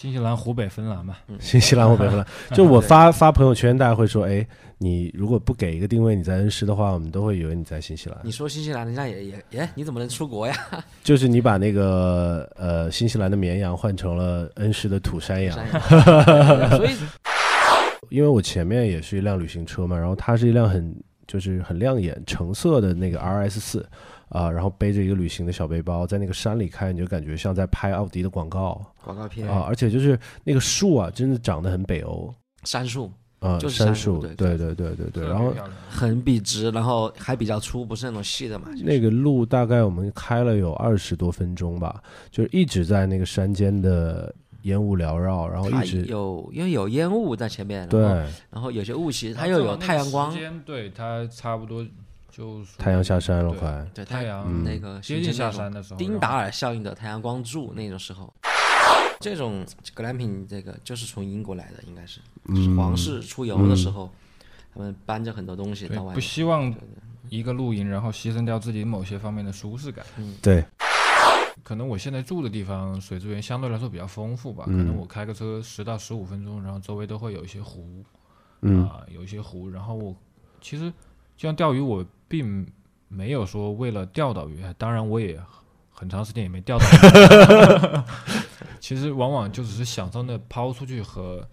新西兰、湖北、芬兰嘛。新西兰湖北芬兰，就我发发朋友圈，大家会说，哎，你如果不给一个定位你在恩施的话，我们都会以为你在新西兰。你说新西兰，人家也也耶，你怎么能出国呀？就是你把那个呃新西兰的绵羊换成了恩施的土山羊，所以因为我前面也是一辆旅行车嘛，然后它是一辆很就是很亮眼橙色的那个 RS 四啊，然后背着一个旅行的小背包，在那个山里开，你就感觉像在拍奥迪的广告。广告片啊，而且就是那个树啊，真的长得很北欧。杉树啊，就是杉树，对对对。对对对，然后很笔直，然后还比较粗，不是那种细的嘛。就是那个路大概我们开了有二十多分钟吧，就是一直在那个山间的烟雾缭绕，然后一直有因为有烟雾在前面，然后对然后有些雾气，它又有太阳光时，间对它差不多就太阳下山了，快。对它太阳嗯那个接近下山的时候，丁达尔效应的太阳光柱那种时候，这种格兰品这个就是从英国来的，应该是就是皇室出游的时候，他们搬着很多东西不到外面。希望一个露营，然后牺牲掉自己某些方面的舒适感。对，可能我现在住的地方水资源相对来说比较丰富吧，可嗯能我开个车十到十五分钟，然后周围都会有一些湖，嗯啊、有一些湖，然后我其实就像钓鱼，我并没有说为了钓到鱼，当然我也很长时间也没钓到鱼，其实往往就只是享受那抛出去和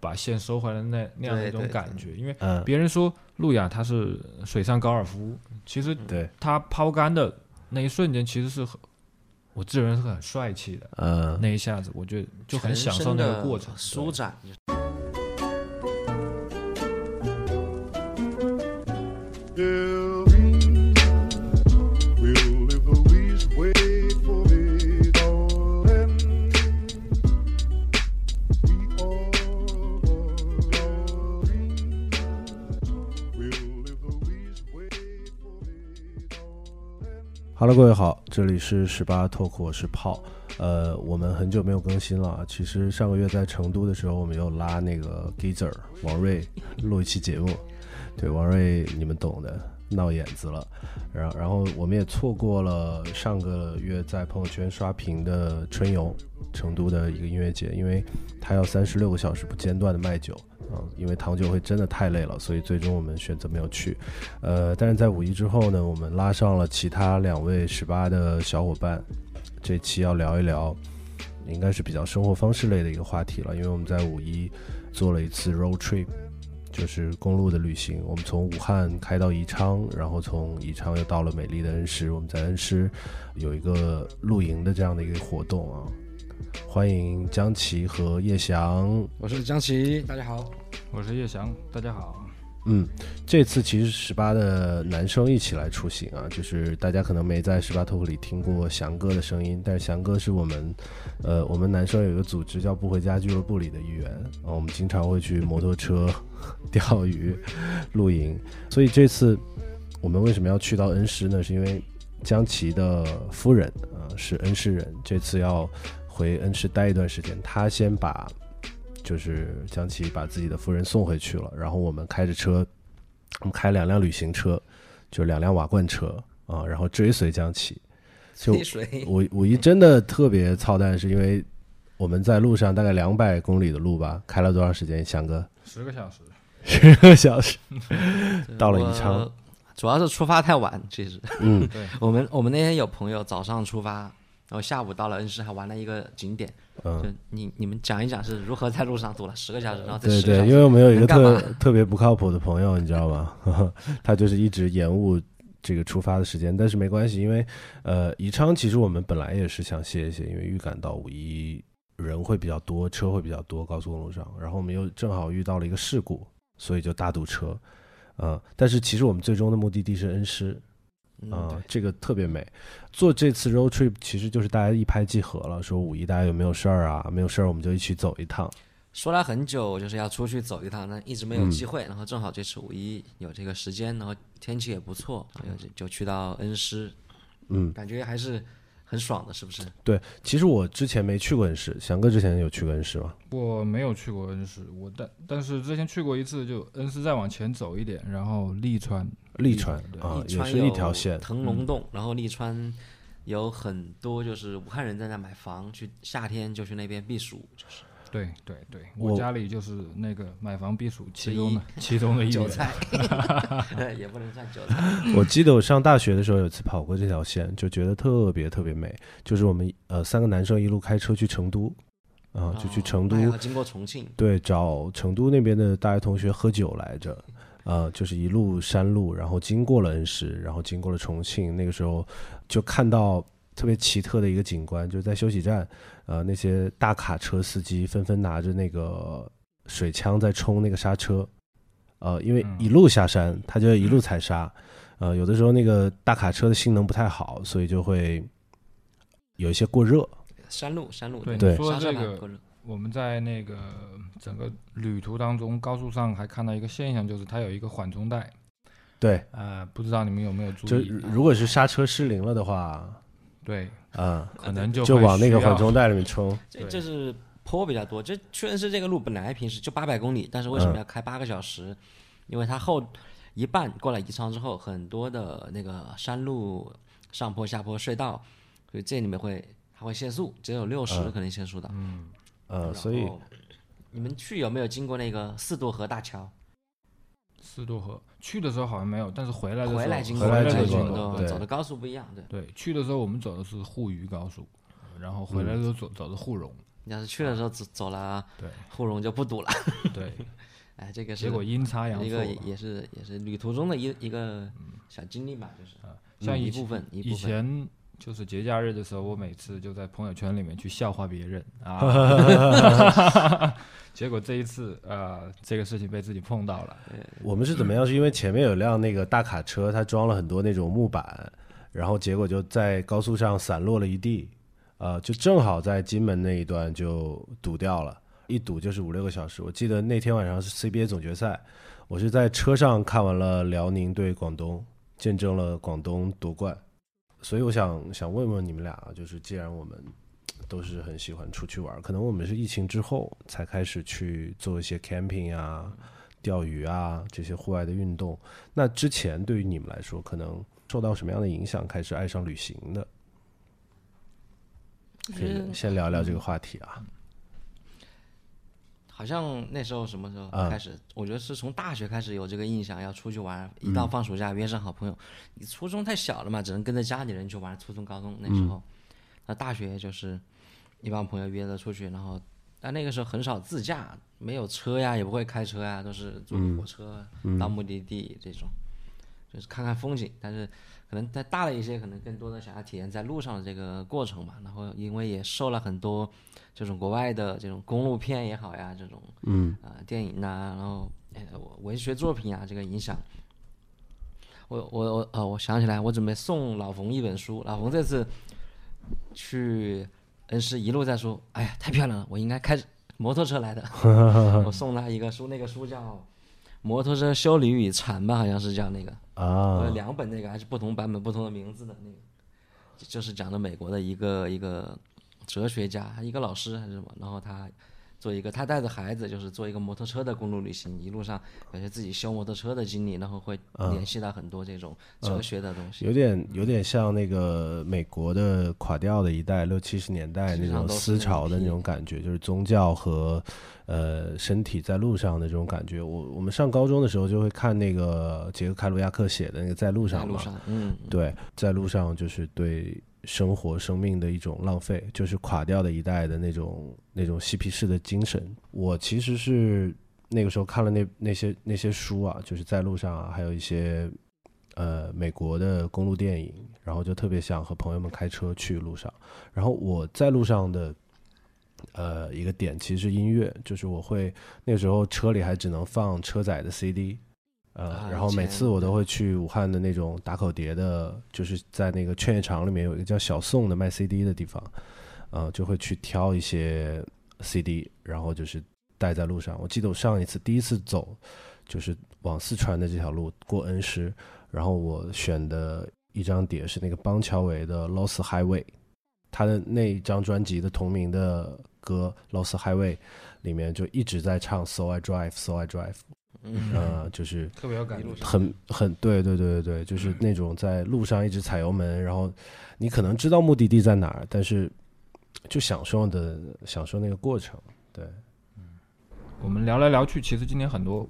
把线收回来的那那样的一种对对感觉，因为嗯，别人说路亚它是水上高尔夫，其实对，它抛竿的那一瞬间其实是很，我自认是很帅气的。嗯，那一下子，我觉得就很享受那个过程，对。舒展。Hello，各位好，这里是十八 Talk，我是炮。呃，我们很久没有更新了。其实上个月在成都的时候，我们有拉那个 Gizer 王瑞录一期节目。对，王瑞你们懂的，闹眼子了。然，然后我们也错过了上个月在朋友圈刷屏的春游，成都的一个音乐节，因为他要三十六个小时不间断的卖酒。啊、因为糖酒会真的太累了，所以最终我们选择没有去。呃，但是在五一之后呢，我们拉上了其他两位十八的小伙伴，这期要聊一聊，应该是比较生活方式类的一个话题了，因为我们在五一做了一次 road trip，就是公路的旅行。我们从武汉开到宜昌，然后从宜昌又到了美丽的恩施。我们在恩施有一个露营的这样的一个活动啊。欢迎江琪和叶翔，我是江奇，大家好。我是叶翔，大家好。嗯，这次其实十八的男生一起来出行啊，就是大家可能没在十八 talk 里听过翔哥的声音，但是翔哥是我们，呃，我们男生有一个组织叫不回家俱乐部里的一员啊，我们经常会去摩托车、钓鱼、露营，所以这次我们为什么要去到恩施呢？是因为江琪的夫人啊、是恩施人，这次要回恩施待一段时间，他先把就是江琪把自己的夫人送回去了，然后我们开着车，我们开两辆旅行车，就两辆瓦罐车啊，然后追随江琪。就五五一真的特别操蛋，是因为我们在路上大概两百公里的路吧，开了多长时间？翔哥，十个小时，十个小时。到了宜昌，主要是出发太晚，其实嗯，对，我们我们那天有朋友早上出发，然后下午到了恩施，还玩了一个景点。就嗯，你你们讲一讲是如何在路上堵了十个小时，然后这对对，十个小时因为我们有一个特特别不靠谱的朋友，你知道吗？他就是一直延误这个出发的时间，但是没关系，因为呃，宜昌其实我们本来也是想歇一歇，因为预感到五一人会比较多，车会比较多，高速公路上，然后我们又正好遇到了一个事故，所以就大堵车。嗯、但是其实我们最终的目的地是恩施，嗯啊、对这个特别美。做这次 road trip 其实就是大家一拍即合了，说五一大家有没有事儿啊？没有事儿我们就一起走一趟。说了很久，就是要出去走一趟，但一直没有嗯机会。然后正好这次五一有这个时间，然后天气也不错，然后就就去到恩施，嗯，感觉还是很爽的，是不是？对，其实我之前没去过恩施，翔哥之前有去过恩施吗？我没有去过恩施，我但但是之前去过一次，就恩施再往前走一点，然后利川，利川啊，也是一条线。腾龙洞，然后利川有很多就是武汉人在那买房，去夏天就去那边避暑，就是对对对，我我家里就是那个买房避暑其中的其中的一 员。韭菜，也不能算韭菜。我记得我上大学的时候有一次跑过这条线，就觉得特别特别美。就是我们呃三个男生一路开车去成都，啊、就去哦成都经过重庆，对，找成都那边的大学同学喝酒来着。呃，就是一路山路，然后经过了恩施，然后经过了重庆，那个时候就看到特别奇特的一个景观，就是在休息站，呃，那些大卡车司机纷纷拿着那个水枪在冲那个刹车，呃，因为嗯。一路下山，他就一路踩刹，呃，有的时候那个大卡车的性能不太好，所以就会有一些过热，山路山路，对对说这个，我们在那个整个旅途当中，高速上还看到一个现象，就是它有一个缓冲带。对，呃，不知道你们有没有注就意？如果是刹车失灵了的话，对，啊、可能就就往那个缓冲带里面冲。这这是坡比较多。这确实是这个路本来平时就八百公里，但是为什么嗯要开八个小时？因为它后一半过了宜昌之后，很多的那个山路上坡下坡隧道，所以这里面会它会限速，只有六十嗯可能限速的。呃，所以你们去有没有经过那个四渡河大桥？四渡河去的时候好像没有，但是回来的时候回来经过，回来的时候经走的高速不一样。对，对，去的时候我们走的是沪渝高速，然后回来的时候走走的沪蓉。你要是去的时候走走了对沪蓉就不堵了。对，哎，这个是结果阴差阳错一个。也是也是旅途中的一一个小经历吧，就是像一部分一以部分。前就是节假日的时候，我每次就在朋友圈里面去笑话别人啊，结果这一次呃，这个事情被自己碰到了。我们是怎么样？是因为前面有辆那个大卡车，它装了很多那种木板，然后结果就在高速上散落了一地，呃，就正好在金门那一段就堵掉了，一堵就是五六个小时。我记得那天晚上是 CBA 总决赛，我是在车上看完了辽宁对广东，见证了广东夺冠。所以我想想问问你们俩啊，就是既然我们都是很喜欢出去玩，可能我们是疫情之后才开始去做一些 camping 啊、钓鱼啊这些户外的运动。那之前对于你们来说，可能受到什么样的影响，开始爱上旅行的？可以先聊聊这个话题啊。好像那时候什么时候啊开始？我觉得是从大学开始有这个印象，要出去玩。一到放暑假，约上好朋友。你初中太小了嘛，只能跟着家里人去玩。初中、高中那时候，那大学就是一帮朋友约着出去，然后但那个时候很少自驾，没有车呀，也不会开车呀，都是坐火车到目的地这种，就是看看风景。但是可能再大了一些，可能更多的想要体验在路上的这个过程吧。然后因为也受了很多这种国外的这种公路片也好呀，这种嗯啊、电影呐、然后呃文学作品啊这个影响。我我我呃，我想起来，我准备送老冯一本书。老冯这次去恩施一路在说，哎呀，太漂亮了，我应该开摩托车来的。我送他一个书，那个书叫《摩托车修理与禅》吧，好像是叫那个。我啊，两本那个还是不同版本、不同的名字的那个，就是讲的美国的一个一个哲学家，一个老师还是什么，然后他做一个，他带着孩子就是做一个摩托车的公路旅行，一路上感觉自己修摩托车的经历，然后会联系到很多这种哲学的东西。有点有点像那个美国的垮掉的一代，六七十年代那种思潮的那那种种感觉，就是宗教和呃身体在路上的这种感觉。我我们上高中的时候就会看那个杰克凯鲁亚克写的那个在路上嘛，在路上，嗯，对，在路上就是对生活、生命的一种浪费，就是垮掉的一代的那种那种嬉皮士的精神。我其实是那个时候看了那那些那些书啊，就是在路上啊，还有一些呃美国的公路电影，然后就特别想和朋友们开车去路上。然后我在路上的呃一个点其实是音乐，就是我会那个时候车里还只能放车载的 CD。呃，啊然后每次我都会去武汉的那种打口碟的，就是在那个劝业场里面有一个叫小宋的卖 CD 的地方，呃，就会去挑一些 CD，然后就是带在路上。我记得我上一次第一次走，就是往四川的这条路过恩施，然后我选的一张碟是那个邦乔维的《Lost Highway》，他的那一张专辑的同名的歌《Lost Highway》里面就一直在唱 So I Drive, So I Drive。嗯呃，就是特别有感觉。很很对对对对对，就是那种在路上一直踩油门，然后你可能知道目的地在哪儿，但是就享受的享受那个过程。对，我们聊来聊去，其实今天很多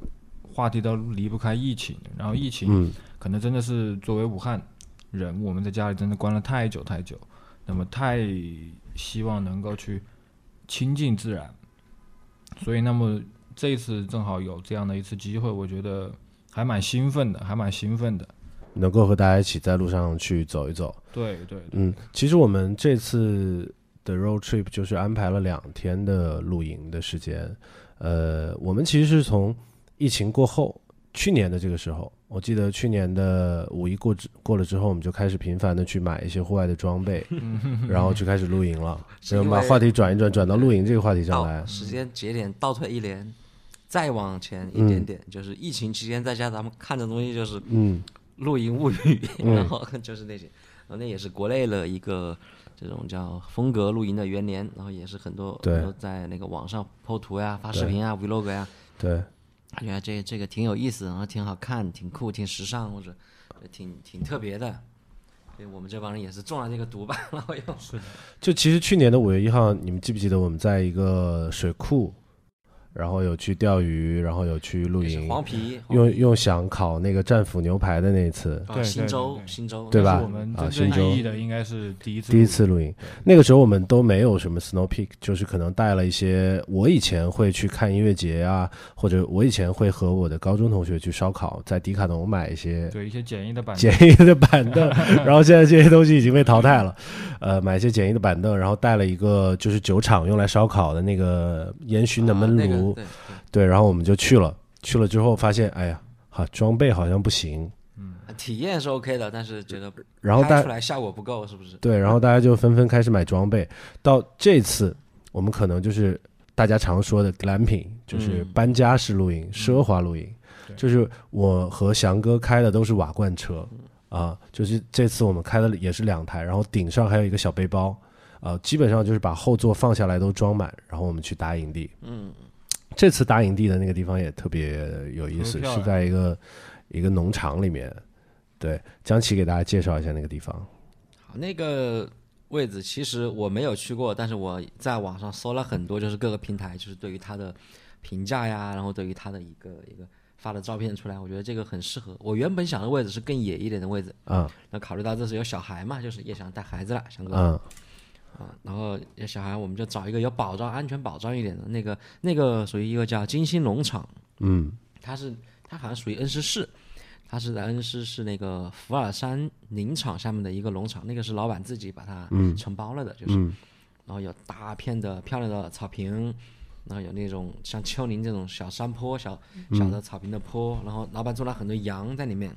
话题都离不开疫情，然后疫情嗯可能真的是作为武汉人，我们在家里真的关了太久太久，那么太希望能够去亲近自然，所以那么这一次正好有这样的一次机会，我觉得还蛮兴奋的，还蛮兴奋的。能够和大家一起在路上去走一走。对对，嗯，其实我们这次的 road trip 就是安排了两天的露营的时间。呃，我们其实是从疫情过后，去年的这个时候，我记得去年的五一过之过了之后，我们就开始频繁的去买一些户外的装备，然后就开始露营了。是因为然后把话题转一转，转到露营这个话题上来。时间节点倒退一年，再往前一点点，就是疫情期间在家咱们看的东西就是嗯。露营物语，嗯。然后就是那些，然后那也是国内的一个这种叫风格露营的元年，然后也是很多对。很多在那个网上 PO 图呀、发视频啊、vlog 呀，对，觉得这这个挺有意思，然后挺好看、挺酷、挺时尚或者挺挺特别的。所以我们这帮人也是中了这个毒吧，然后又就其实去年的五月一号，你们记不记得我们在一个水库，然后有去钓鱼，然后有去露营，黄皮，用用想烤那个战斧牛排的那一次，啊对对新州对对。新州。对吧？我们啊真新州。正意义的应该是第一次，第一次露营，那个时候我们都没有什么 snow peak，就是可能带了一些我以前会去看音乐节啊，或者我以前会和我的高中同学去烧烤，在迪卡侬买一些对一些简易的板简易的板凳，然后现在这些东西已经被淘汰了，呃，买一些简易的板凳，然后带了一个就是酒厂用来烧烤的那个烟熏的焖啊对对对，然后我们就去了，去了之后发现，哎呀，哈，装备好像不行，嗯体验是 OK 的，但是觉得然后大拍出来效果不够，是不是？对，然后大家就纷纷开始买装备。到这次，我们可能就是大家常说的 glamping，就是嗯搬家式露营、奢华露营。对就是我和翔哥开的都是瓦罐车嗯啊，就是这次我们开的也是两台，然后顶上还有一个小背包，啊，基本上就是把后座放下来都装满，然后我们去搭营地。嗯，这次搭营地的那个地方也特别有意思，是在一个一个农场里面。对，江奇给大家介绍一下那个地方。好，那个位置其实我没有去过，但是我在网上搜了很多，就是各个平台就是对于它的评价呀，然后对于它的一个一个发的照片出来，我觉得这个很适合。我原本想的位置是更野一点的位置，嗯那考虑到这是有小孩嘛，就是也想带孩子了，想哥。嗯啊，然后有小孩我们就找一个有保障、安全保障一点的那个，那个属于一个叫金星农场，嗯。它是它好像属于恩施市，它是在恩施市那个福尔山林场下面的一个农场，那个是老板自己把它承包了的，就是，嗯。然后有大片的漂亮的草坪，然后有那种像丘陵这种小山坡、小小的草坪的坡，然后老板种了很多羊在里面，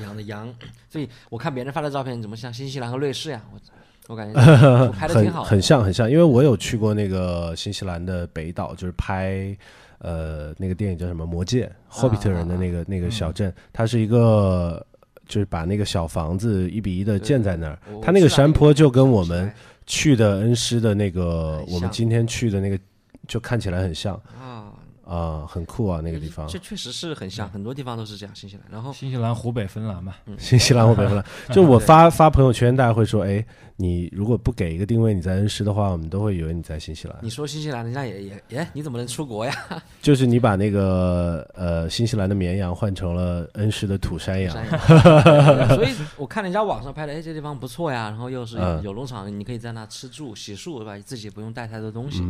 养的羊，所以我看别人发的照片，怎么像新西兰和瑞士呀？我我感觉 拍的挺很很像很像，因为我有去过那个新西兰的北岛，就是拍呃那个电影叫什么《魔戒》霍比特人的那个那个小镇，它是一个就是把那个小房子一比一的建在那儿，它那个山坡就跟我我们去的恩施的那个我们今天去的那个就看起来很像啊，啊、很酷啊那个地方。这确实是很像，很多地方都是这样，新西兰。然后新西兰、湖北、芬兰嘛，新西兰湖北芬兰，就我发发朋友圈，大家会说，哎，你如果不给一个定位你在恩施的话，我们都会以为你在新西兰。你说新西兰，人家也也哎，你怎么能出国呀？就是你把那个呃新西兰的绵羊换成了恩施的土山羊，山羊所以我看人家网上拍的，哎，这地方不错呀，然后又是嗯有农场，你可以在那吃住洗漱，对吧？自己不用带太多东西。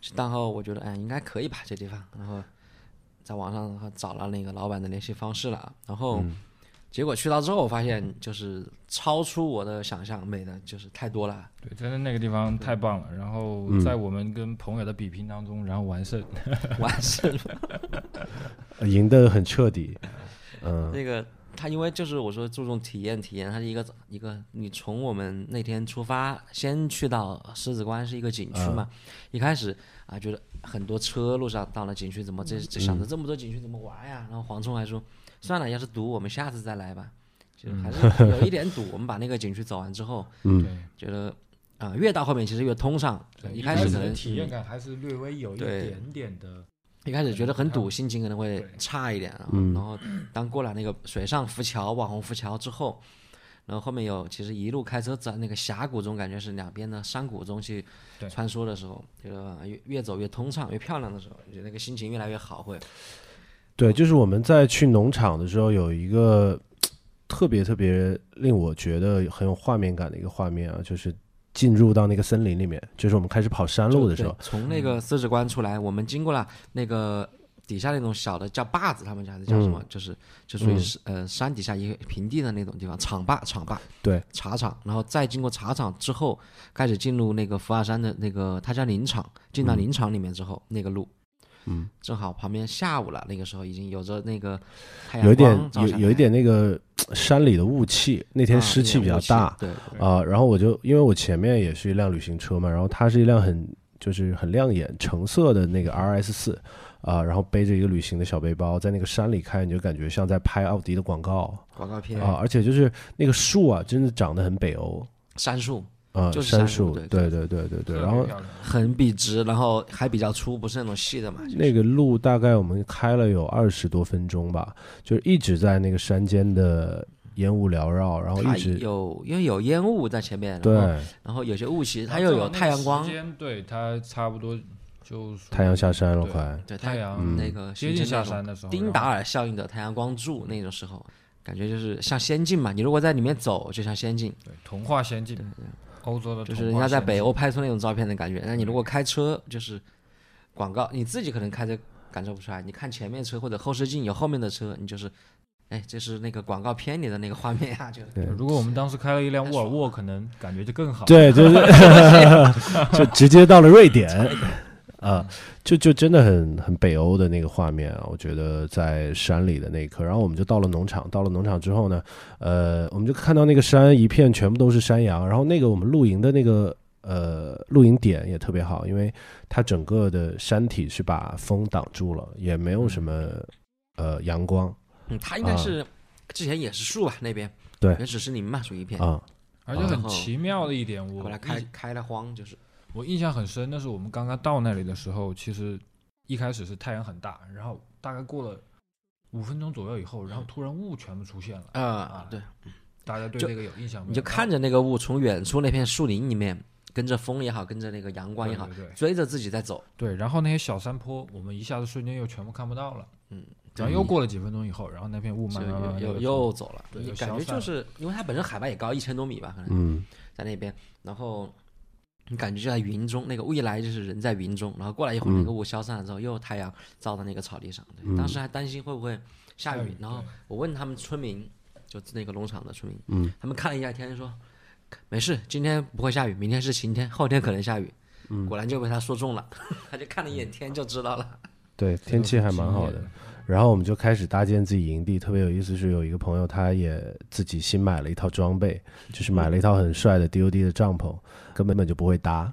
嗯然后我觉得，哎，应该可以吧，这地方。然后在网上找了那个老板的联系方式了，然后嗯结果去到之后，我发现就是超出我的想象，美的就是太多了。对，真的那个地方太棒了。然后嗯在我们跟朋友的比拼当中，然后完胜。完胜了。赢得很彻底。嗯那个他因为就是我说注重体验，体验它是一个一个，你从我们那天出发，先去到狮子关是一个景区嘛，一开始啊觉得很多车路上到了景区怎么这这想着这么多景区怎么玩呀？然后黄冲还说算了，要是堵我们下次再来吧，就还是有一点堵。我们把那个景区走完之后，嗯。对，觉得啊越到后面其实越通畅，对。一开始可能体验感还是略微有一点点的，一开始觉得很堵，心情可能会差一点然后当过了那个水上浮桥、网红浮桥之后，然后后面有其实一路开车在那个峡谷中，感觉是两边的山谷中去穿梭的时候，觉得越越走越通畅、越漂亮的时候，觉得那个心情越来越好，会。对，就是我们在去农场的时候，有一个特别特别令我觉得很有画面感的一个画面啊，就是进入到那个森林里面，就是我们开始跑山路的时候，从那个狮子关出来，我们经过了那个底下那种小的叫坝子，他们讲的叫什么？就是就属于是、呃山底下一个平地的那种地方，场坝场坝。对，茶厂，然后再经过茶厂之后，开始进入那个福尔山的那个，它叫林场，进到林场里面之后，那个路。嗯，正好旁边下午了，那个时候已经有着那个太阳有一点有有一点那个山里的雾气，那天啊湿气比较大对，啊、然后我就因为我前面也是一辆旅行车嘛，然后它是一辆很就是很亮眼橙色的那个 RS 四啊，然后背着一个旅行的小背包，在那个山里开，你就感觉像在拍奥迪的广告。广告片、啊，而且就是那个树啊，真的长得很北欧。杉树啊，就是杉杉树树，对对对对对然后很笔直，然后还比较粗，不是那种细的嘛。就是那个路大概我们开了有二十多分钟吧，就是一直在那个山间的烟雾缭绕，然后一直有因为有烟雾在前面，对然后有些雾气，它又有太阳光对它差不多就太阳下山了快，对太阳嗯那个接近下山的时候，丁达尔效应的太阳光柱那种时候，感觉就是像仙境嘛。你如果在里面走，就像仙境，对童话仙境，欧洲的就是人家在北欧拍出那种照片的感觉。那你如果开车，就是广告，你自己可能开着感受不出来，你看前面车或者后视镜有后面的车，你就是，哎，这是那个广告片里的那个画面啊，就是对如果我们当时开了一辆沃尔沃，可能感觉就更好。对，就是 就直接到了瑞典啊，就就真的很很北欧的那个画面啊，我觉得在山里的那一刻，然后我们就到了农场，到了农场之后呢，呃，我们就看到那个山一片全部都是山羊，然后那个我们露营的那个。呃，露营点也特别好，因为它整个的山体是把风挡住了，也没有什么、呃阳光嗯，它应该是之前也是树吧那边，对。原始森林嘛，属于一片，啊，而且很奇妙的一点，我后来开开了荒，就是我印象很深，那是我们刚刚到那里的时候，其实一开始是太阳很大，然后大概过了五分钟左右以后，然后突然雾全部出现了。啊，对，大家对就这个有印象没有？你就看着那个雾从远处那片树林里面，跟着风也好，跟着那个阳光也好，对对对追着自己在走。对，然后那些小山坡，我们一下子瞬间又全部看不到了。嗯，然后又过了几分钟以后，然后那片雾慢慢慢慢又又走了，对你感觉就是因为它本身海拔也高，一千多米吧，可能嗯在那边，然后你感觉就在云中，那个雾一来就是人在云中，然后过来一会儿，嗯那个雾消散了之后，又有太阳照到那个草地上。对，嗯当时还担心会不会下雨然后我问他们村民，就那个农场的村民，嗯他们看了一下天说。没事，今天不会下雨，明天是晴天，后天可能下雨。嗯果然就被他说中了，他就看了一眼天就知道了。对，天气还蛮好的。然后我们就开始搭建自己营地，特别有意思是有一个朋友他也自己新买了一套装备，就是买了一套很帅的 DOD 的帐篷，根本本就不会搭，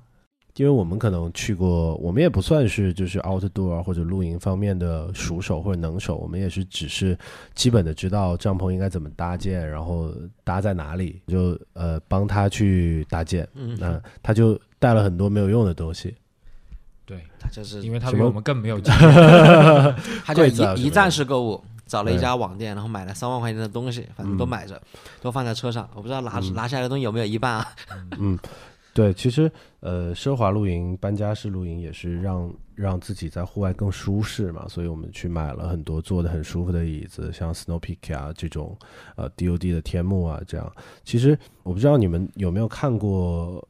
因为我们可能去过，我们也不算是就是 outdoor 或者露营方面的熟手或者能手，我们也是只是基本的知道帐篷应该怎么搭建，然后搭在哪里，就呃帮他去搭建，嗯，那他就带了很多没有用的东西，对，他就是因为他比我们更没有经 验。他就 一一站式购物，找了一家网店，然后买了三万块钱的东西，反正都嗯买着，都放在车上。我不知道拿嗯拿下来的东西有没有一半啊？嗯，对，其实呃，奢华露营、搬家式露营也是让让自己在户外更舒适嘛，所以我们去买了很多坐的很舒服的椅子，像 Snow Peak 啊这种，呃 DOD 的天幕啊这样。其实我不知道你们有没有看过，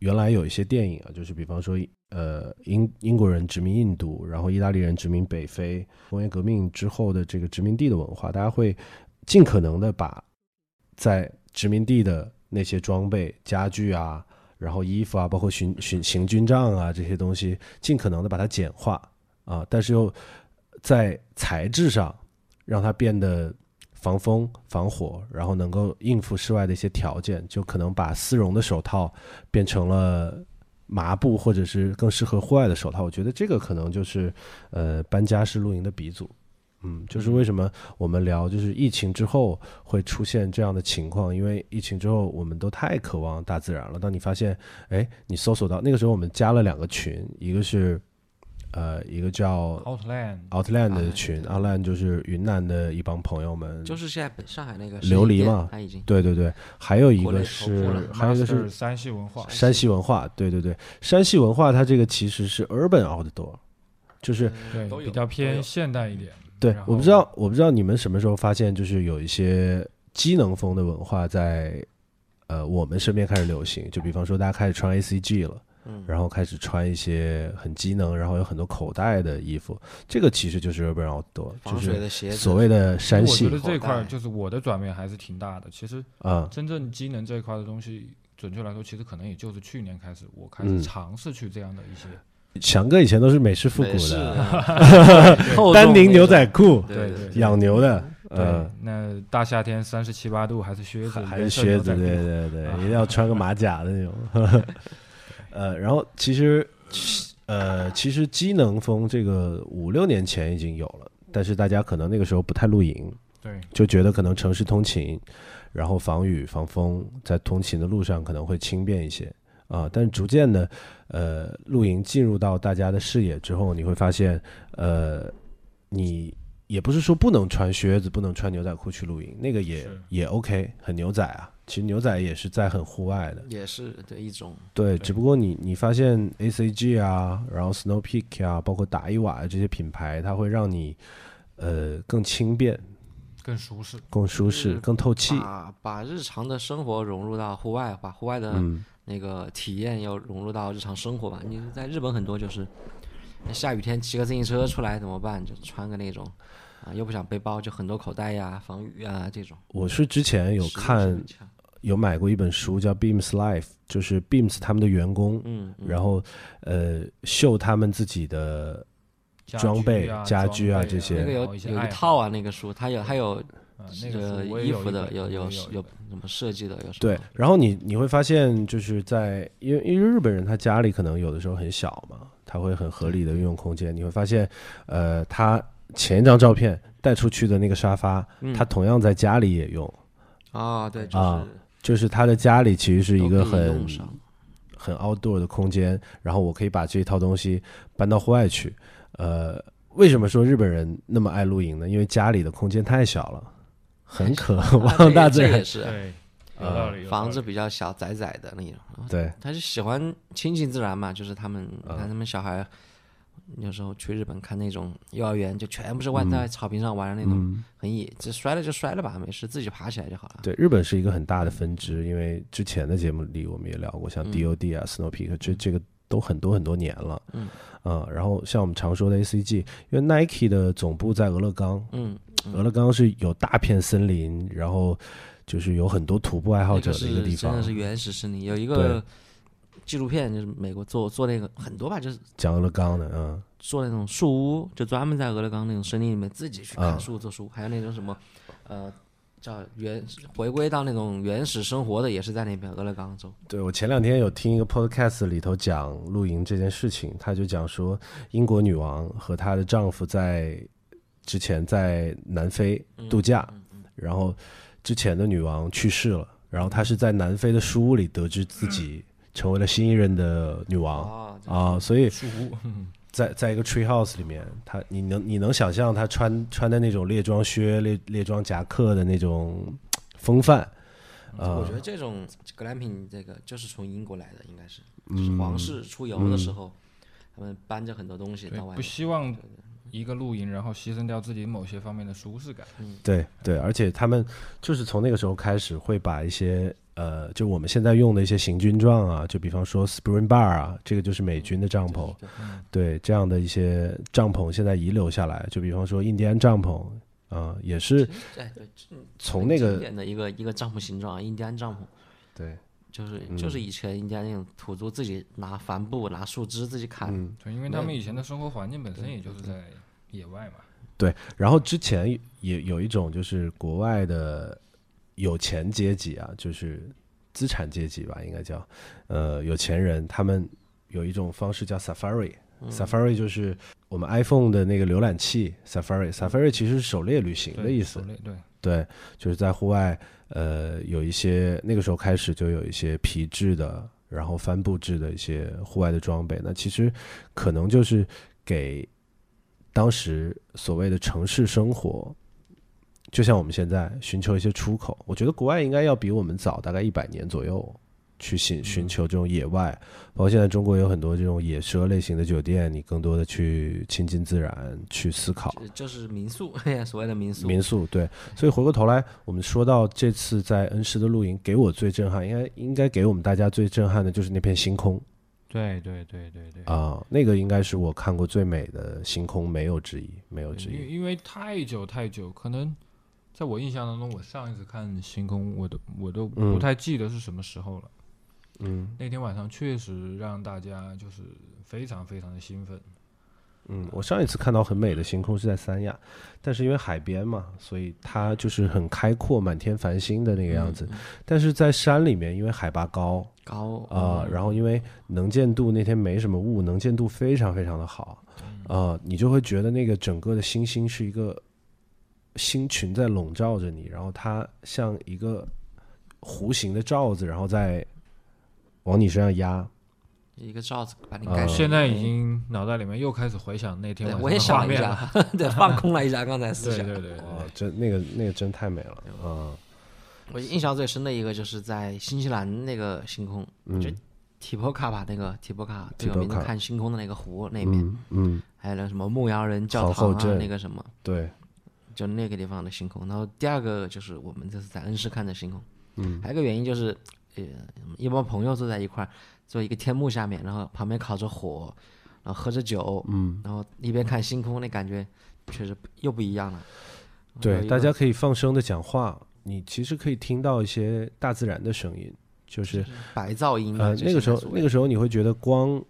原来有一些电影啊，就是比方说呃英英国人殖民印度，然后意大利人殖民北非，工业革命之后的这个殖民地的文化，大家会尽可能的把在殖民地的那些装备、家具啊，然后衣服啊，包括巡巡行军杖啊这些东西，尽可能的把它简化啊，但是又在材质上让它变得防风、防火，然后能够应付室外的一些条件，就可能把丝绒的手套变成了麻布，或者是更适合户外的手套。我觉得这个可能就是呃搬家式露营的鼻祖。嗯，就是为什么我们聊就是疫情之后会出现这样的情况，因为疫情之后我们都太渴望大自然了。当你发现，哎，你搜索到那个时候我们加了两个群，一个是呃一个叫 Outland Outland 的啊群对，Outland 就是云南的一帮朋友们，就是现在北上海那个琉璃嘛。已经。对对对，还有一个是还有一个是山西文化，山西文化，对对对，山西文化它这个其实是 urban outdoor，就是对都比较偏现代一点。对我不知道我不知道你们什么时候发现，就是有一些机能风的文化在呃我们身边开始流行，就比方说大家开始穿 ACG 了。嗯。然后开始穿一些很机能，然后有很多口袋的衣服，这个其实就是 urban outdoor，就是的鞋子，所谓的山我系觉得这块就是我的转变还是挺大的。其实啊，真正机能这一块的东西，准确来说，其实可能也就是去年开始，我开嗯。始尝试去这样的一些。强哥以前都是美式复古的，丹宁牛仔裤，对对对，养牛的，对。嗯，，那大夏天三十七八度，还是靴子，还是靴子，对对对，啊 一定要穿个马甲的那种。呃，然后其实呃，其实机能风这个五六年前已经有了，但是大家可能那个时候不太露营，对，就觉得可能城市通勤，然后防雨防风，在通勤的路上可能会轻便一些啊。但是逐渐的，呃，露营进入到大家的视野之后，你会发现，呃，你也不是说不能穿靴子、不能穿牛仔裤去露营，那个也也 OK，很牛仔啊。其实牛仔也是在很户外的，也是的一种对，对只不过你你发现 ACG 啊，然后 Snow Peak 啊，包括打一瓦这些品牌，它会让你呃更轻便、更舒适。更舒适、嗯更透气。把把日常的生活融入到户外，把户外的嗯，那个体验要融入到日常生活吧。你在日本很多就是下雨天骑个自行车出来怎么办？就穿个那种啊，又不想背包，就很多口袋呀、防雨啊这种。我是之前有看有买过一本书叫 Beams Life，就是 Beams 他们的员工，嗯，嗯。然后呃秀他们自己的装备居啊、家居啊这些。那个有一套啊，那个书，它有还有啊，那个衣服的，有有有我也有一有本。什么设计的，有什么？对，然后你你会发现就是在因为因为日本人他家里可能有的时候很小嘛，他会很合理的运用空间，你会发现呃他前一张照片带出去的那个沙发，嗯。他同样在家里也用，啊，对，就啊是就是他的家里其实是一个很很 outdoor 的空间，然后我可以把这一套东西搬到户外去。呃，为什么说日本人那么爱露营呢？因为家里的空间太小了，很渴 啊望大自然这也。是对，有呃道理。房子比较小，窄窄的那种。对，他是喜欢亲近自然嘛，就是他们，嗯看他们小孩，有时候去日本看那种幼儿园，就全部是玩在草坪上玩的那种，嗯，很野，这摔了就摔了吧，没事，自己爬起来就好了。对，日本是一个很大的分支，因为之前的节目里我们也聊过，像嗯 DOD 啊、Snow Peak 这这个都很多很多年了。嗯，啊，然后像我们常说的 ACG，因为 Nike 的总部在俄勒冈，嗯，俄勒冈是有大片森林，然后就是有很多徒步爱好者的一个地方是真的。是原始森林，有一对个纪录片，就是美国做做那个很多吧，就是讲俄勒冈的，嗯，做那种树屋，就专门在俄勒冈那种森林里面自己去啊砍树做树屋，还有那种什么，呃，叫原回归到那种原始生活的，也是在那边俄勒冈州。对我前两天有听一个 podcast 里头讲露营这件事情，他就讲说英国女王和她的丈夫在之前在南非度假，然后之前的女王去世了，然后她是在南非的书屋里得知自己成为了新一任的女王。哦，啊，所以 在在一个 tree house 里面，她你能你能想象她穿穿的那种猎装靴、猎猎装夹克的那种风范？啊。我觉得这种格兰品这个就是从英国来的，应该是，嗯。就是皇室出游的时候，他们搬着很多东西到，外不。希望一个露营，然后牺牲掉自己某些方面的舒适感。对对，而且他们就是从那个时候开始会把一些呃，就我们现在用的一些行军装啊，就比方说 Spring Bar 啊，这个就是美军的帐篷，对对这样的一些帐篷现在遗留下来，就比方说印第安帐篷啊、也是哎对，从那个经典的一个一个帐篷形状啊，印第安帐篷，对。就是嗯。就是以前印第安那种土著自己拿帆布、拿树枝自己砍，嗯。对，因为他们以前的生活环境本身也就是在野外嘛。对，然后之前也有一种就是国外的有钱阶级啊，就是资产阶级吧，应该叫呃有钱人，他们有一种方式叫 Safari。Safari 就是我们 iPhone 的那个浏览器 Safari，Safari 其实是狩猎旅行的意思狩。猎对，对，就是在户外，呃，有一些那个时候开始就有一些皮质的，然后帆布制的一些户外的装备。那其实可能就是给当时所谓的城市生活，就像我们现在寻求一些出口。我觉得国外应该要比我们早大概一百年左右去寻寻求这种野外，包括现在中国有很多这种野奢类型的酒店，你更多的去亲近自然，去思考。就就是民宿，所谓的民宿。民宿对，所以回过头来，我们说到这次在恩施的露营，给我最震撼，应该应该给我们大家最震撼的就是那片星空对对对对对，啊、那个应该是我看过最美的星空，没有之一，没有之一。因为太久太久，可能在我印象当中，我上一次看星空，我都我都嗯不太记得是什么时候了。嗯那天晚上确实让大家就是非常非常的兴奋。嗯，我上一次看到很美的星空是在三亚，但是因为海边嘛，所以它就是很开阔、满天繁星的那个样子。但是在山里面，因为海拔高高啊、然后因为能见度那天没什么雾，能见度非常非常的好啊、你就会觉得那个整个的星星是一个星群在笼罩着你，然后它像一个弧形的罩子，然后再往你身上压。一个罩子把你啊盖住。现在已经脑袋里面又开始回想那天晚上对我也的画面想了一下了。对，放空了一下刚才思想。对对对对哦，真那个那个真太美了啊！我印象最深的一个就是在新西兰那个星空，嗯就提波卡吧，那个提波卡最有名的看星空的那个湖那边，嗯嗯，还有那什么牧羊人教堂啊，那个什么，对，就那个地方的星空。然后第二个就是我们这次在恩施看的星空，嗯还有一个原因就是，呃，一帮朋友坐在一块儿，坐一个天幕下面，然后旁边烤着火，然后喝着酒，嗯，然后一边看星空，那感觉确实又不一样了。对，大家可以放声的讲话，你其实可以听到一些大自然的声音，就是白噪音呃，那个时候那个时候你会觉得光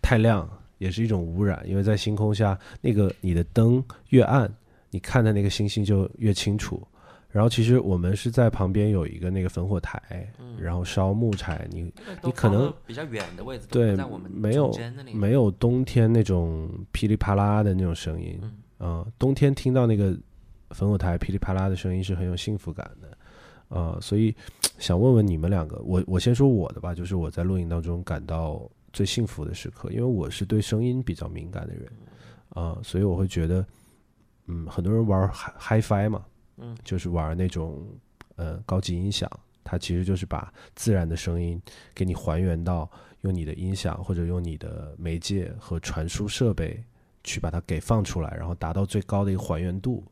太亮也是一种污染，因为在星空下，那个你的灯越暗，你看的那个星星就越清楚。然后其实我们是在旁边有一个那个焚火台，然后烧木柴，你你可能比较远的位置，对没有没有冬天那种噼里啪啦的那种声音，啊、冬天听到那个焚火台噼里啪啦的声音是很有幸福感的，啊、所以想问问你们两个，我我先说我的吧，就是我在录影当中感到最幸福的时刻，因为我是对声音比较敏感的人，啊、所以我会觉得，嗯，很多人玩 hi hi-fi 嘛，嗯，就是玩那种呃高级音响，它其实就是把自然的声音给你还原到用你的音响或者用你的媒介和传输设备去把它给放出来，然后达到最高的一个还原度，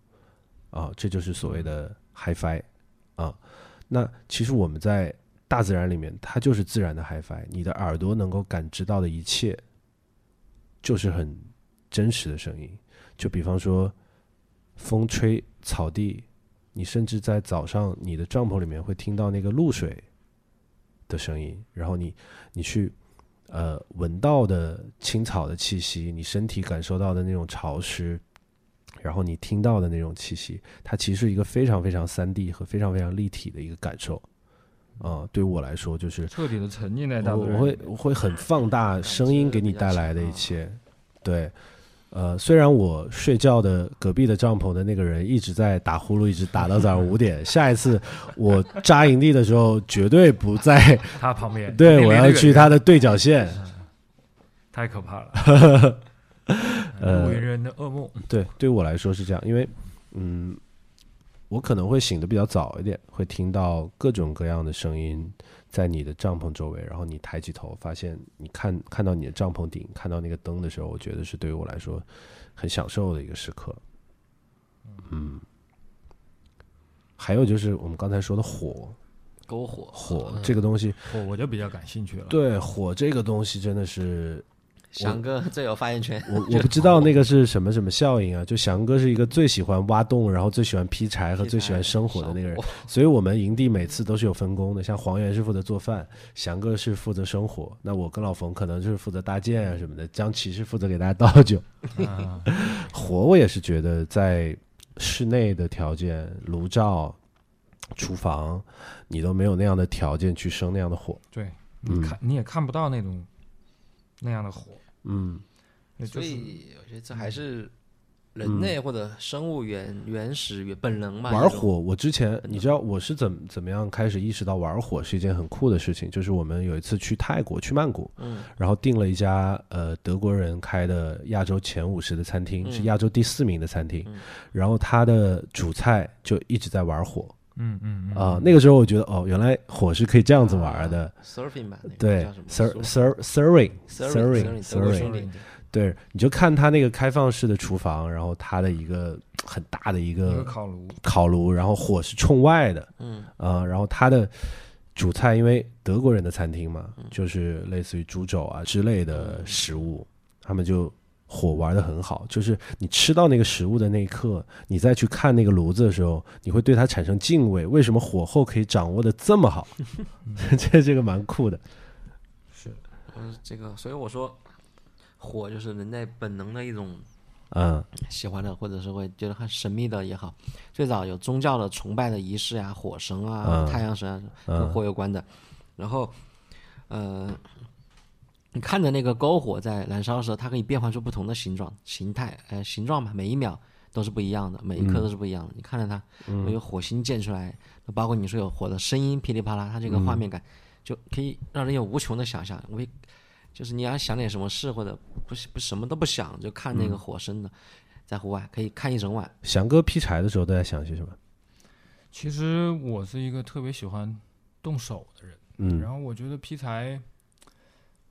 啊，这就是所谓的 HiFi 啊。那其实我们在大自然里面，它就是自然的 HiFi，你的耳朵能够感知到的一切，就是很真实的声音。就比方说，风吹草地，你甚至在早上你的帐篷里面会听到那个露水的声音，然后你你去呃闻到的青草的气息，你身体感受到的那种潮湿，然后你听到的那种气息，它其实是一个非常非常三 D 和非常非常立体的一个感受。啊、对我来说就是彻底的沉浸在大我我会我会很放大声音给你带来的一切，对，呃，虽然我睡觉的隔壁的帐篷的那个人一直在打呼噜，一直打到早上五点，下一次我扎营地的时候绝对不在，他旁边，对我要去他的对角线，太可怕了，呃无人的噩梦。对，对我来说是这样，因为嗯，我可能会醒得比较早一点，会听到各种各样的声音在你的帐篷周围，然后你抬起头，发现你看看到你的帐篷顶，看到那个灯的时候，我觉得是对于我来说很享受的一个时刻。嗯，还有就是我们刚才说的火，篝火，火这个东西，火我就比较感兴趣了。对火这个东西真的是翔哥最有发言权。我我不知道那个是什么什么效应啊，就翔哥是一个最喜欢挖洞，然后最喜欢劈柴和最喜欢生火的那个人，所以我们营地每次都是有分工的，像黄源是负责做饭，翔哥是负责生火，那我跟老冯可能就是负责搭建啊什么的，江琪是负责给大家倒酒。啊，火我也是觉得在室内的条件，炉灶、厨房，你都没有那样的条件去生那样的火。对，嗯你看你也看不到那种那样的火，嗯，所以我觉得这还是人类或者生物原原始原本能嘛。玩火，我之前你知道我是怎么怎么样开始意识到玩火是一件很酷的事情，就是我们有一次去泰国去曼谷，嗯。然后订了一家呃德国人开的亚洲前五十的餐厅，嗯。是亚洲第四名的餐厅，嗯。然后他的主菜就一直在玩火嗯嗯嗯。啊、那个时候我觉得哦，原来火是可以这样子玩的，surfing 吧，那个对叫什么，ser ser serving serving serving 德国 serving，兄弟对，你就看他那个开放式的厨房，然后他的一个很大的一一个个烤炉，烤炉，然后火是冲外的，嗯。啊、然后他的主菜，因为德国人的餐厅嘛，嗯。就是类似于猪肘啊之类的食物，他们就火玩的很好。就是你吃到那个食物的那一刻，你再去看那个炉子的时候，你会对它产生敬畏。为什么火候可以掌握的这么好？这这个蛮酷的。是嗯，这个，所以我说，火就是人类本能的一种嗯喜欢的，或者是会觉得很神秘的也好。最早有宗教的崇拜的仪式啊，火神啊、嗯太阳神啊，跟嗯火有关的。然后，呃，你看着那个篝火在燃烧的时候，它可以变换出不同的形状、形态，呃，形状吧，每一秒都是不一样的，每一刻都是不一样的。你看着它，嗯有火星溅出来，包括你说有火的声音噼里啪啦，它这个画面感就可以让人有无穷的想象。我也就是你要想点什么事，或者不是不什么都不想，就看那个火生的，在户外可以看一整晚。翔哥劈柴的时候都在想些什么？其实我是一个特别喜欢动手的人，嗯然后我觉得劈柴，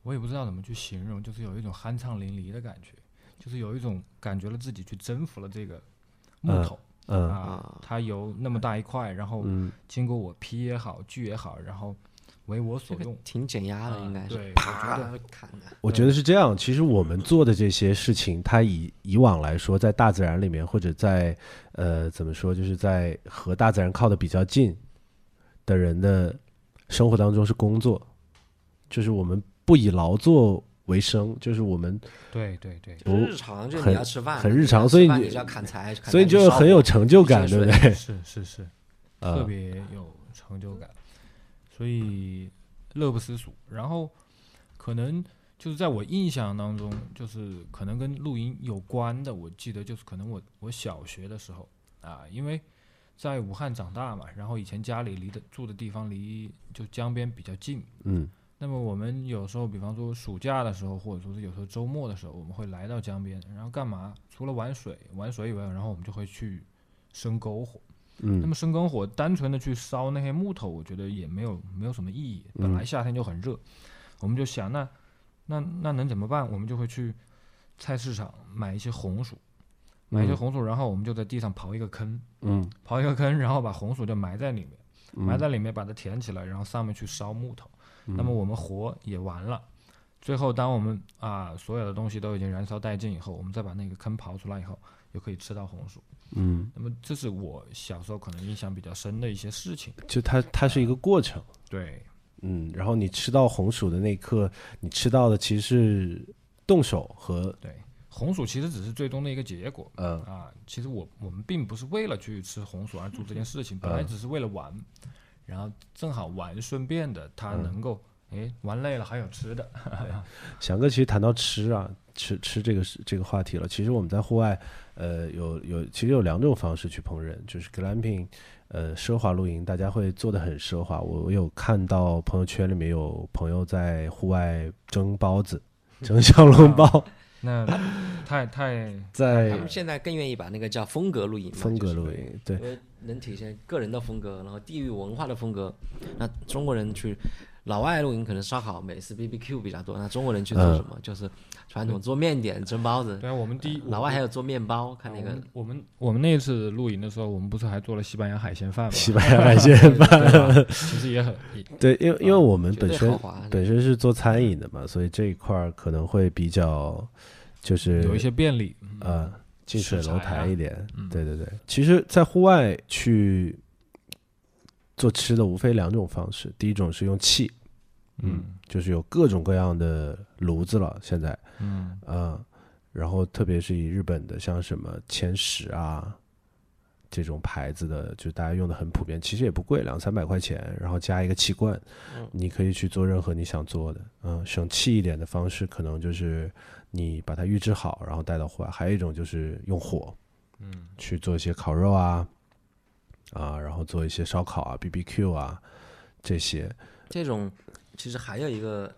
我也不知道怎么去形容，就是有一种酣畅淋漓的感觉，就是有一种感觉了自己去征服了这个木嗯头、嗯啊，它有那么大一块，然后嗯经过我劈也好，锯也好，然后为我所用。挺减压的，啊应该是对我啪觉砍的。我觉得是这样。其实我们做的这些事情，它以以往来说，在大自然里面，或者在呃怎么说，就是在和大自然靠的比较近的人的生活当中是工作，就是我们不以劳作为生，就是我们对对对，不日常就很你要吃饭，很日常所以你就要砍柴，砍所以就很有成就感，对不对？是是是，呃 特别有成就感，所以乐不思蜀。然后可能就是在我印象当中，就是可能跟露营有关的，我记得就是可能我我小学的时候啊，因为在武汉长大嘛，然后以前家里离的住的地方离就江边比较近，嗯那么我们有时候，比方说暑假的时候，或者说是有时候周末的时候，我们会来到江边，然后干嘛？除了玩水，玩水以外，然后我们就会去生篝火。那嗯么生篝火，单纯的去烧那些木头，我觉得也没有没有什么意义。本来夏天就很热，我们就想，那那那能怎么办？我们就会去菜市场买一些红薯，买一些嗯红薯，然后我们就在地上刨一个坑，嗯刨一个坑，然后把红薯就埋在里面，嗯埋在里面把它填起来，然后上面去烧木头。那么我们活也完了。最后，当我们啊所有的东西都已经燃烧殆尽以后，我们再把那个坑刨出来以后，又可以吃到红薯。嗯，那么这是我小时候可能印象比较深的一些事情。就它它是一个过程。对，嗯，然后你吃到红薯的那一刻，你吃到的其实是动手和对，红薯其实只是最终的一个结果。嗯啊，其实我我们并不是为了去吃红薯而做这件事情，本来嗯只是为了玩，然后正好玩顺便的，它嗯能够诶玩累了还有吃的。翔哥其实谈到吃啊，吃吃这个是这个话题了。其实我们在户外，呃，有有其实有两种方式去烹饪，就是 glamping，呃，奢华露营，大家会做的很奢华。我我有看到朋友圈里面有朋友在户外蒸包子，蒸小笼包，那太太在他们现在更愿意把那个叫风格露营嘛，风格就是露营，对因，为能体现个人的风格，然后地域文化的风格。那中国人去老外露营可能烧烤、美式 BBQ 比较多，那中国人去做嗯什么？就是传统做面点、蒸包子。对啊，我们第一老外还有做面包，看那个我们我们我们那次露营的时候，我们不是还做了西班牙海鲜饭吗？西班牙海鲜饭，其实也很对，因为因为我们本身。本身是做餐饮的嘛，所以这一块儿可能会比较就是有一些便利。嗯呃，近水楼台一点。嗯对对对，其实，在户外去做吃的，无非两种方式。第一种是用气，嗯就是有各种各样的炉子了，现在嗯啊、然后特别是以日本的，像什么千石啊这种牌子的，就大家用的很普遍，其实也不贵，两三百块钱，然后加一个气罐，嗯你可以去做任何你想做的。嗯，省气一点的方式，可能就是你把它预制好，然后带到户外。还有一种就是用火，嗯，去做一些烤肉啊，啊，然后做一些烧烤啊、BBQ 啊这些。这种其实还有一个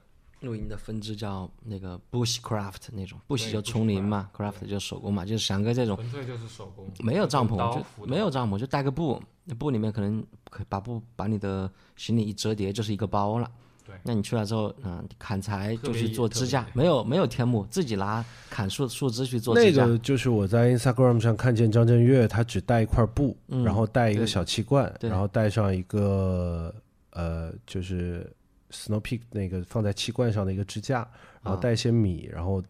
露营的分支叫那个 bushcraft 那种，bush 对就丛林嘛，craft 就是手工嘛，就是翔哥这种纯粹就是手工，没有帐篷就没有帐篷，就带个布，那布里面可能可以把布把你的行李一折叠就是一个包了。对。那你去了之后，嗯、砍柴就是野特别做支架，没有没有天幕，自己拿砍树树枝去做支架。那个就是我在 Instagram 上看见张震岳，他只带一块布，嗯然后带一个小气罐，然后带上一个呃，就是 Snow Peak 那个放在气罐上的一个支架，然后啊带一些米，然后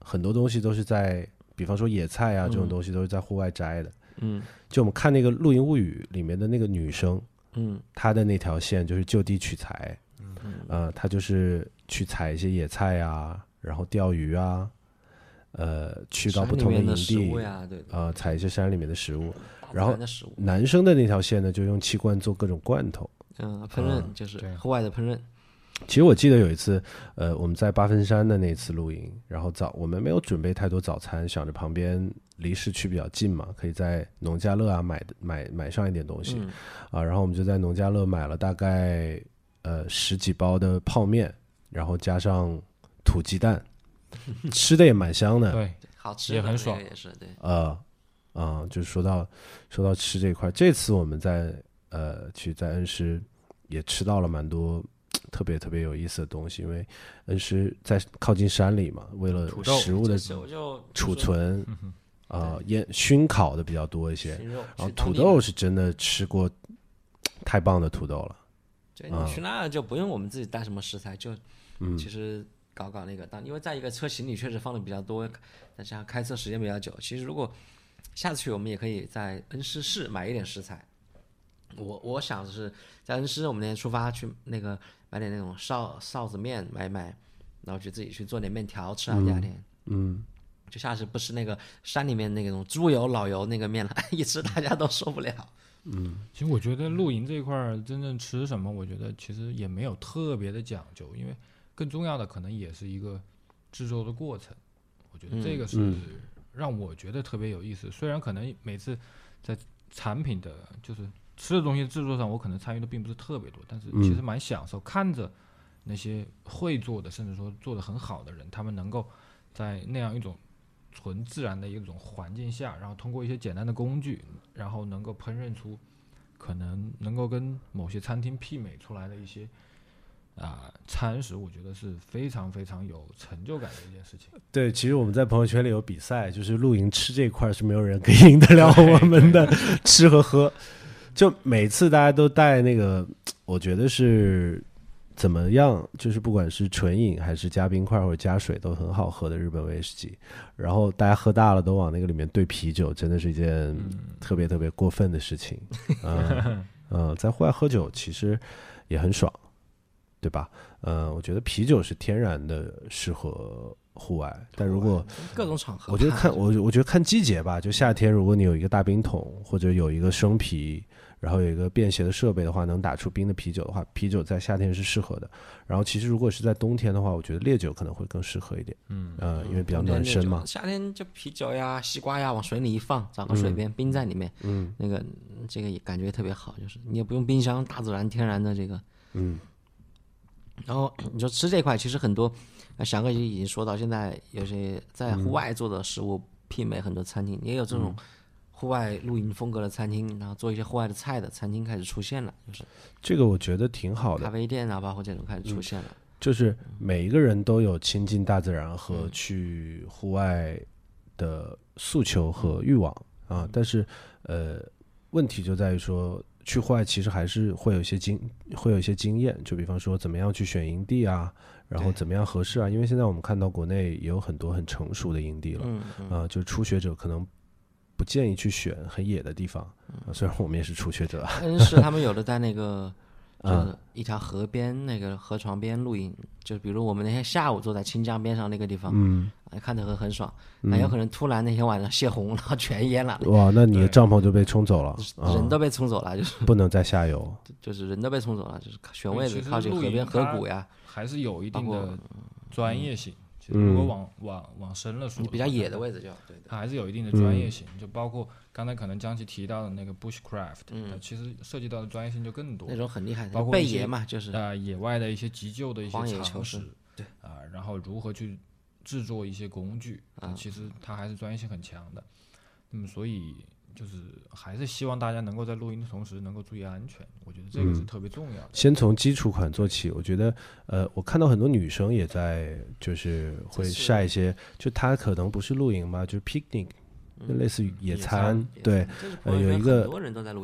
很多东西都是在，比方说野菜啊这种嗯东西都是在户外摘的。嗯。就我们看那个《露营物语》里面的那个女生，嗯。她的那条线就是就地取材，嗯呃，他就是去采一些野菜啊，然后钓鱼啊，呃，去到不同的营地物呀，对，呃，采一些山里面的食物。然后然的食物，男生的那条线呢，就用气罐做各种罐头。嗯，烹饪就是户外的烹饪，其实我记得有一次，呃，我们在八分山的那次露营，然后早我们没有准备太多早餐，想着旁边离市区比较近嘛，可以在农家乐啊买买买上一点东西、嗯。啊，然后我们就在农家乐买了大概呃十几包的泡面，然后加上土鸡蛋，吃的也蛮香的。对，好吃也很爽也是对，呃，啊、就是说到说到吃这一块，这次我们在呃去在恩施也吃到了蛮多特别特别有意思的东西，因为恩施在靠近山里嘛，为了食物的储存啊、腌熏烤的比较多一些，然后土豆是真的吃过太棒的土豆了，对，啊你去那就不用我们自己带什么食材，就嗯其实搞搞那个当，因为在一个车行李确实放的比较多，再加上开车时间比较久。其实如果下次去，我们也可以在恩施市买一点食材。我我想的是在恩施，我们那天出发去那个买点那种臊臊子面买买，然后去自己去做点面条吃啊。第二天嗯，就下次不吃那个山里面那种猪油老油那个面了，一吃大家都受不了。其实我觉得露营这一块儿真正吃什么，我觉得其实也没有特别的讲究，因为更重要的可能也是一个制作的过程。我觉得这个是嗯让我觉得特别有意思。虽然可能每次在产品的就是吃的东西制作上，我可能参与的并不是特别多，但是其实蛮享受看着那些会做的，甚至说做的很好的人，他们能够在那样一种纯自然的一种环境下，然后通过一些简单的工具，然后能够烹饪出可能能够跟某些餐厅媲美出来的一些啊、餐食，我觉得是非常非常有成就感的一件事情。对，其实我们在朋友圈里有比赛，就是露营吃这一块是没有人可以赢得了我们的吃和喝。就每次大家都带那个，我觉得是怎么样，就是不管是纯饮还是加冰块或者加水都很好喝的日本威士忌。然后大家喝大了都往那个里面兑啤酒，真的是一件特别特别过分的事情。嗯 嗯，在户外喝酒其实也很爽，对吧？嗯，我觉得啤酒是天然的适合户外，但如果各种场合，我觉得看我我觉得看季节吧，就夏天，如果你有一个大冰桶或者有一个生啤，然后有一个便携的设备的话，能打出冰的啤酒的话，啤酒在夏天是适合的。然后其实如果是在冬天的话，我觉得烈酒可能会更适合一点，嗯，呃，因为比较暖身嘛。夏天就啤酒呀、西瓜呀往水里一放，找个水边、冰在里面，嗯。那个这个也感觉特别好，就是你也不用冰箱，大自然天然的这个。嗯。然后你说吃这块，其实很多，呃翔哥已经说到，现在有些在户外做的食物媲美很多餐厅，也有这种户外露营风格的餐厅，然后做一些户外的菜的餐厅开始出现了，就是这个我觉得挺好的。咖，啡店啊，包括这种开始出现了。就是每一个人都有亲近大自然和去户外的诉求和欲望啊，但是呃，问题就在于说，去户外其实还是会有一些经会有一些经验，就比方说怎么样去选营地啊，然后怎么样合适啊，因为现在我们看到国内也有很多很成熟的营地了，嗯嗯，啊，就是初学者可能不建议去选很野的地方，啊虽然我们也是初学者啊，恩施他们有的在那个。就嗯是一条河边，那个河床边露营，就比如我们那天下午坐在清江边上那个地方，嗯，啊看着很很爽。那有可能突然那天晚上泄洪，然后全淹了，哇，那你的帐篷就被冲走了，啊人都被冲走了，就是不能再下游。就是人都被冲走了，就是选位置靠近河边河谷呀。还是有一定的专业性。其实如果嗯。往往往深了说你，比较野的位置就对对，它还是有一定的专嗯业性，就包括刚才可能江奇提到的那个 bushcraft，嗯。呃其实涉及到的专业性就更多那。种很厉害的，包括一些贝爷嘛，就是呃，野外的一些急救的一些常识，对。啊、然后如何去制作一些工具，啊。其实它还是专业性很强的。那么，所以就是还是希望大家能够在露营的同时能够注意安全，我觉得这个是嗯特别重要的。先从基础款做起，我觉得，呃，我看到很多女生也在，就是会晒一些，就她可能不是露营嘛，就是 picnic，就类似于野野餐餐，对，有一个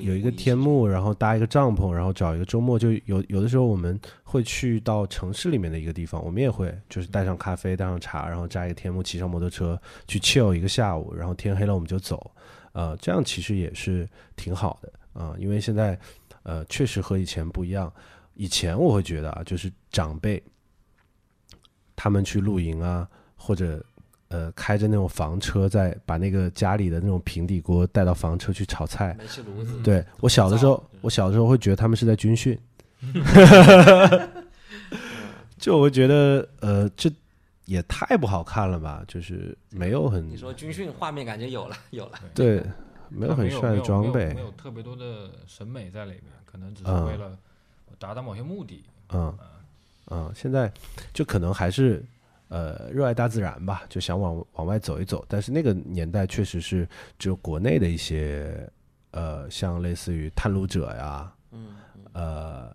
有一个天幕，然后搭一个帐篷，然后找一个周末，就有有的时候我们会去到城市里面的一个地方，我们也会就是带上咖啡，带上茶，然后扎一个天幕，骑上摩托车去 chill 一个下午，然后天黑了我们就走，呃，这样其实也是挺好的啊、因为现在呃确实和以前不一样，以前我会觉得啊，就是长辈他们去露营啊，或者呃开着那种房车，在把那个家里的那种平底锅带到房车去炒菜。煤气炉子，对我小的时候，我小的时候会觉得他们是在军训 就我会觉得呃，这也太不好看了吧，就是没有很你说军训画面感觉有了 有了，对，没有很帅的装备没有没，有特别多的审美在里面，可能只是嗯。为了达到某些目的。嗯嗯，现在就可能还是呃热爱大自然吧，就想往往外走一走。但是那个年代确实是只有国内的一些呃，像类似于探路者呀，嗯，呃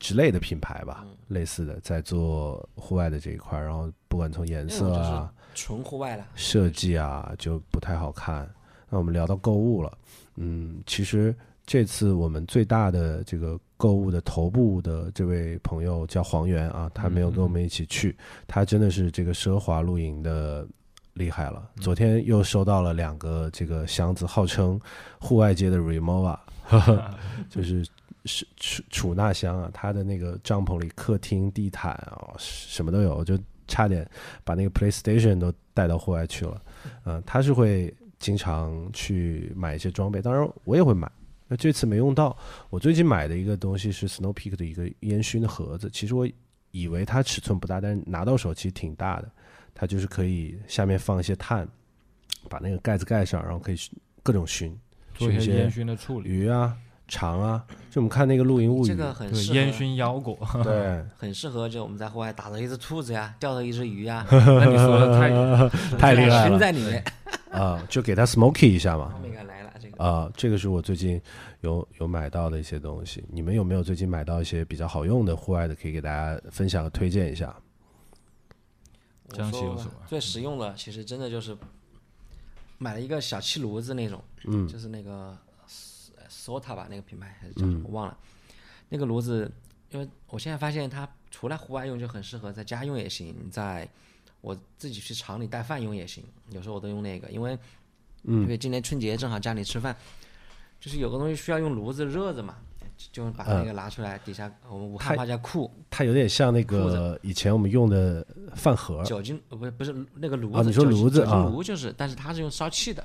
之类的品牌吧，类似的在做户外的这一块，然后不管从颜色啊、纯户外了，设计啊，就不太好看。那我们聊到购物了，嗯，其实这次我们最大的这个购物的头部的这位朋友叫黄源啊，他没有跟我们一起去，他真的是这个奢华露营的厉害了。昨天又收到了两个这个箱子，号称户外界的 Remova，就是是储储纳箱啊，他的那个帐篷里客厅地毯啊，什么都有，就差点把那个 PlayStation 都带到户外去了。嗯、他是会经常去买一些装备，当然我也会买。那这次没用到。我最近买的一个东西是 Snow Peak 的一个烟熏的盒子，其实我以为它尺寸不大，但是拿到手其实挺大的。它就是可以下面放一些炭，把那个盖子盖上，然后可以各种熏，做一些烟熏的处理，鱼啊、肠啊。就我们看那个露营物语，这个很对适合烟熏腰果。对，很适合就我们在户外打到一只兔子呀，钓到一只鱼呀，那你说的太太厉害熏了在里面，啊、就给它 smoky 一下嘛画。面感来了，这个啊、这个是我最近有有买到的一些东西。你们有没有最近买到一些比较好用的户外的，可以给大家分享和推荐一下？我说吧江西有什么最实用的，其实真的就是买了一个小气炉子那种，嗯就是那个 Sota 吧，那个品牌还是叫什么、我忘了。那个炉子，因为我现在发现它除了户外用就很适合，在家用也行，在我自己去厂里带饭用也行。有时候我都用那个，因为因为今年春节正好家里吃饭，就是有个东西需要用炉子热着嘛，就就把那个拿出来，底下我们武汉话叫库。它有点像那个以前我们用的饭盒，酒精，呃不是不是那个炉子，啊你说酒精酒精炉子啊。炉就是，但是它是用烧气的，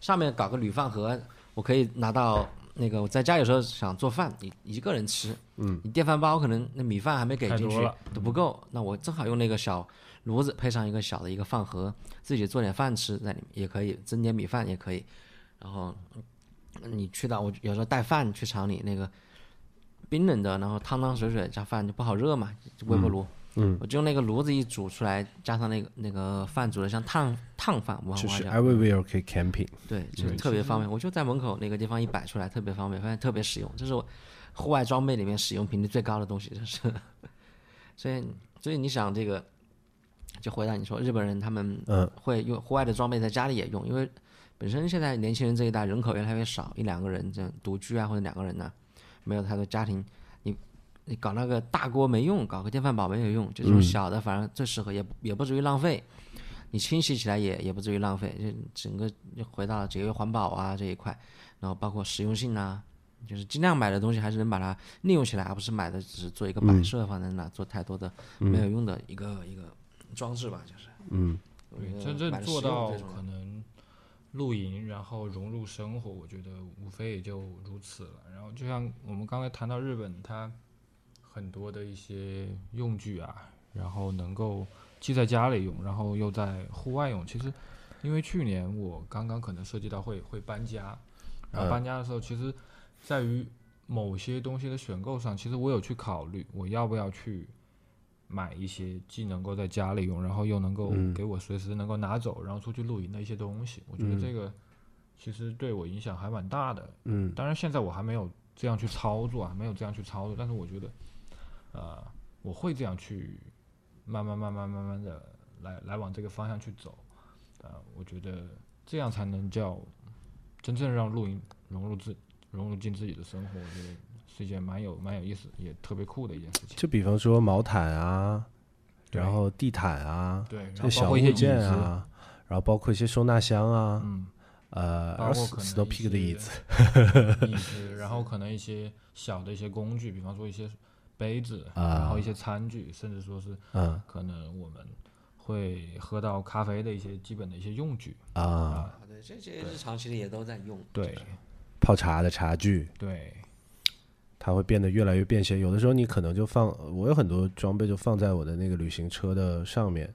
上面搞个铝饭盒，我可以拿到那个我在家有时候想做饭，一一个人吃，嗯，你电饭煲可能那米饭还没给进去都不够，那我正好用那个小炉子配上一个小的一个饭盒，自己做点饭吃在里面也可以，蒸点米饭也可以，然后你去到我有时候带饭去厂里那个冰冷的，然后汤汤水水加饭就不好热嘛，微波炉。嗯，我就用那个炉子一煮出来，加上那个那个饭煮的像烫烫饭，就是 everywhere 可以 camping。对，就特别方便。我就在门口那个地方一摆出来，特别方便，发现特别实用。这是我户外装备里面使用频率最高的东西，这是。所以，所以你想这个，就回答你说，日本人他们嗯会用户外的装备在家里也用，因为本身现在年轻人这一代人口越来越少，一两个人这样独居啊或者两个人呢、没有太多家庭，你你搞那个大锅没用，搞个电饭煲没有用，就这种小的反正最适合，也也不至于浪费。你清洗起来也也不至于浪费，就整个就回到了节约环保啊这一块，然后包括实用性啊，就是尽量买的东西还是能把它利用起来，而不是买的只是做一个摆设放在那，做太多的没有用的一个、一个装置吧，就是。嗯真正做到可能露营，然后融入生活，我觉得无非也就如此了。然后就像我们刚才谈到日本，它很多的一些用具啊，然后能够既在家里用，然后又在户外用。其实，因为去年我刚刚可能涉及到会会搬家，然后嗯搬家的时候，其实在于某些东西的选购上，其实我有去考虑我要不要去买一些既能够在家里用，然后又能够嗯给我随时能够拿走，然后出去露营的一些东西。我觉得嗯这个其实对我影响还蛮大的。嗯当然，现在我还没有这样去操作啊，没有这样去操作，但是我觉得，呃，我会这样去慢慢、慢慢、慢慢的来来往这个方向去走，呃，我觉得这样才能叫真正让露营融入自融入进自己的生活，我觉得是一件蛮有蛮有意思也特别酷的一件事情。就比方说毛毯啊，然后地毯啊，对，然这后包括一些小物件，啊，然后包括一些收纳箱啊，嗯，呃，包括可能 Snow Peak 的椅子，椅子，然后可能一些小的一些工具，比方说一些杯子，啊然后一些餐具，甚至说是嗯可能我们会喝到咖啡的一些基本的一些用具。啊，啊，对，这些日常其实也都在用。对泡茶的茶具，对，它会变得越来越便携。有的时候你可能就放，我有很多装备就放在我的那个旅行车的上面，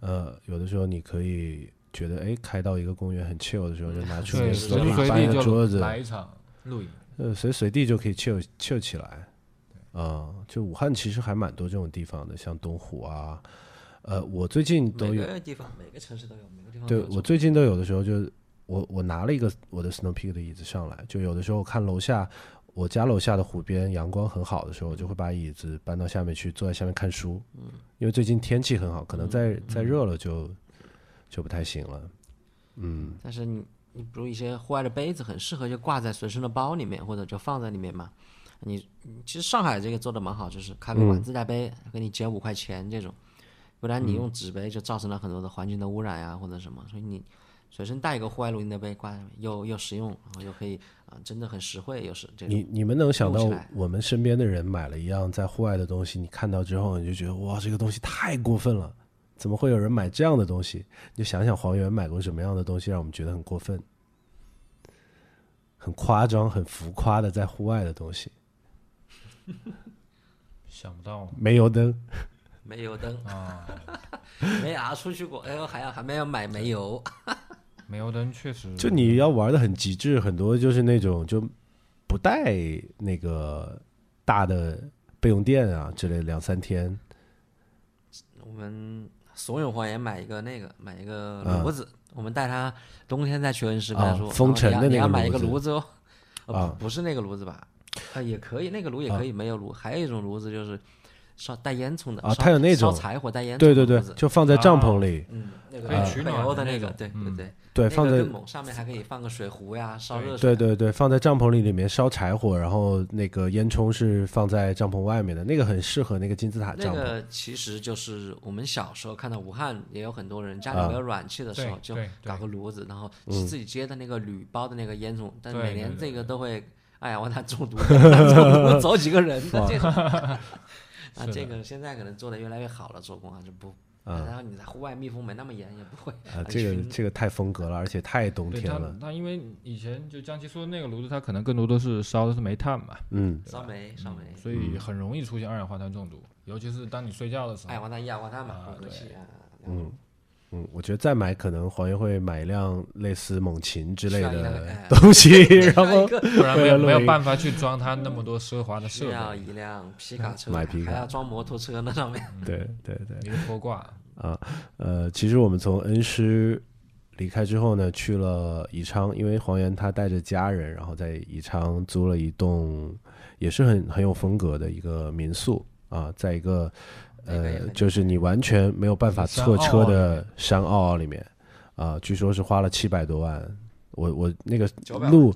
呃，有的时候你可以觉得哎，开到一个公园很 chill 的时候，就拿出对，那个是随 Snow 时 Peak 随搬个桌子，来一场露营。呃，随随地就可以 chill chill 起来。啊、就武汉其实还蛮多这种地方的，像东湖啊，呃，我最近都每有，个地方每个城市都有，每个地方对都有我最近都有的时候就我我拿了一个我的 Snow Peak 的椅子上来，就有的时候看楼下我家楼下的湖边阳光很好的时候，我就会把椅子搬到下面去，坐在下面看书。嗯，因为最近天气很好，可能再再热了就就不太行了。嗯但是你你比如一些户外的杯子，很适合就挂在随身的包里面，或者就放在里面嘛。你你其实上海这个做的蛮好，就是咖啡馆自带杯，给你减五块钱这种，不然你用纸杯就造成了很多的环境的污染呀、或者什么。所以你随身带一个户外露营的杯挂上面，又又实用，然后又可以啊、真的很实惠，又是这种。你你们能想到我们身边的人买了一样在户外的东西，你看到之后你就觉得哇，这个东西太过分了，怎么会有人买这样的东西？你就想想黄源买过什么样的东西，让我们觉得很过分，很夸张、很浮夸的在户外的东西，想不到。煤油灯，煤油灯，啊，没啊，出去过，哎呦，还要还没有买煤油，煤油灯确实。就你要玩的很极致，很多就是那种就不带那个大的备用电啊之类，两三天。我们怂恿黄岩买一个那个，买一个嗯炉子。我们带他冬天再去恩施，跟他啊说，封城的那你要买一个炉子。哦。呃啊。不不是那个炉子吧？啊，也可以，那个炉也可以，没有炉。还有一种炉子就是烧带烟囱的啊它有那种烧柴火带烟囱对对对的炉子，就放在帐篷里，嗯，那个可以取北暖欧的那个，对对嗯对，对，放在个，上面还可以放个水壶呀，烧热水。对对对，放在帐篷里，里面烧柴火，然后那个烟囱是放在帐篷外面的，那个很适合那个金字塔那帐篷。个其实就是我们小时候看到武汉也有很多人家里啊没有暖气的时候，就搞个炉子，然后嗯自己接的那个铝包的那个烟囱，但对每年这个都会，哎呀，我他中毒，中毒走几个人的这种。啊，这个现在可能做的越来越好了，做工啊就不，啊然后你在户外密封没那么严，也不会啊，这个这个太风格了，而且太冬天了。那因为以前就江奇说的那个炉子，它可能更多都是烧的是煤炭嘛，嗯，烧煤烧煤，所以很容易出现二氧化碳中毒，尤其是当你睡觉的时候。二氧化碳、一氧化碳嘛，啊混合气啊，嗯嗯，我觉得再买可能黄爷会买一辆类似猛禽之类的哎 东西，然后不然没有没有办法去装他那么多奢华的设需要备，一辆皮卡车，买皮卡还要装摩托车那上面。对对对，一个拖挂。啊，呃，其实我们从恩施离开之后呢，去了宜昌，因为黄岩他带着家人，然后在宜昌租了一栋也是很很有风格的一个民宿啊，在一个呃，就是你完全没有办法山错车的山坳里面啊，据说是花了七百多万。我我那个路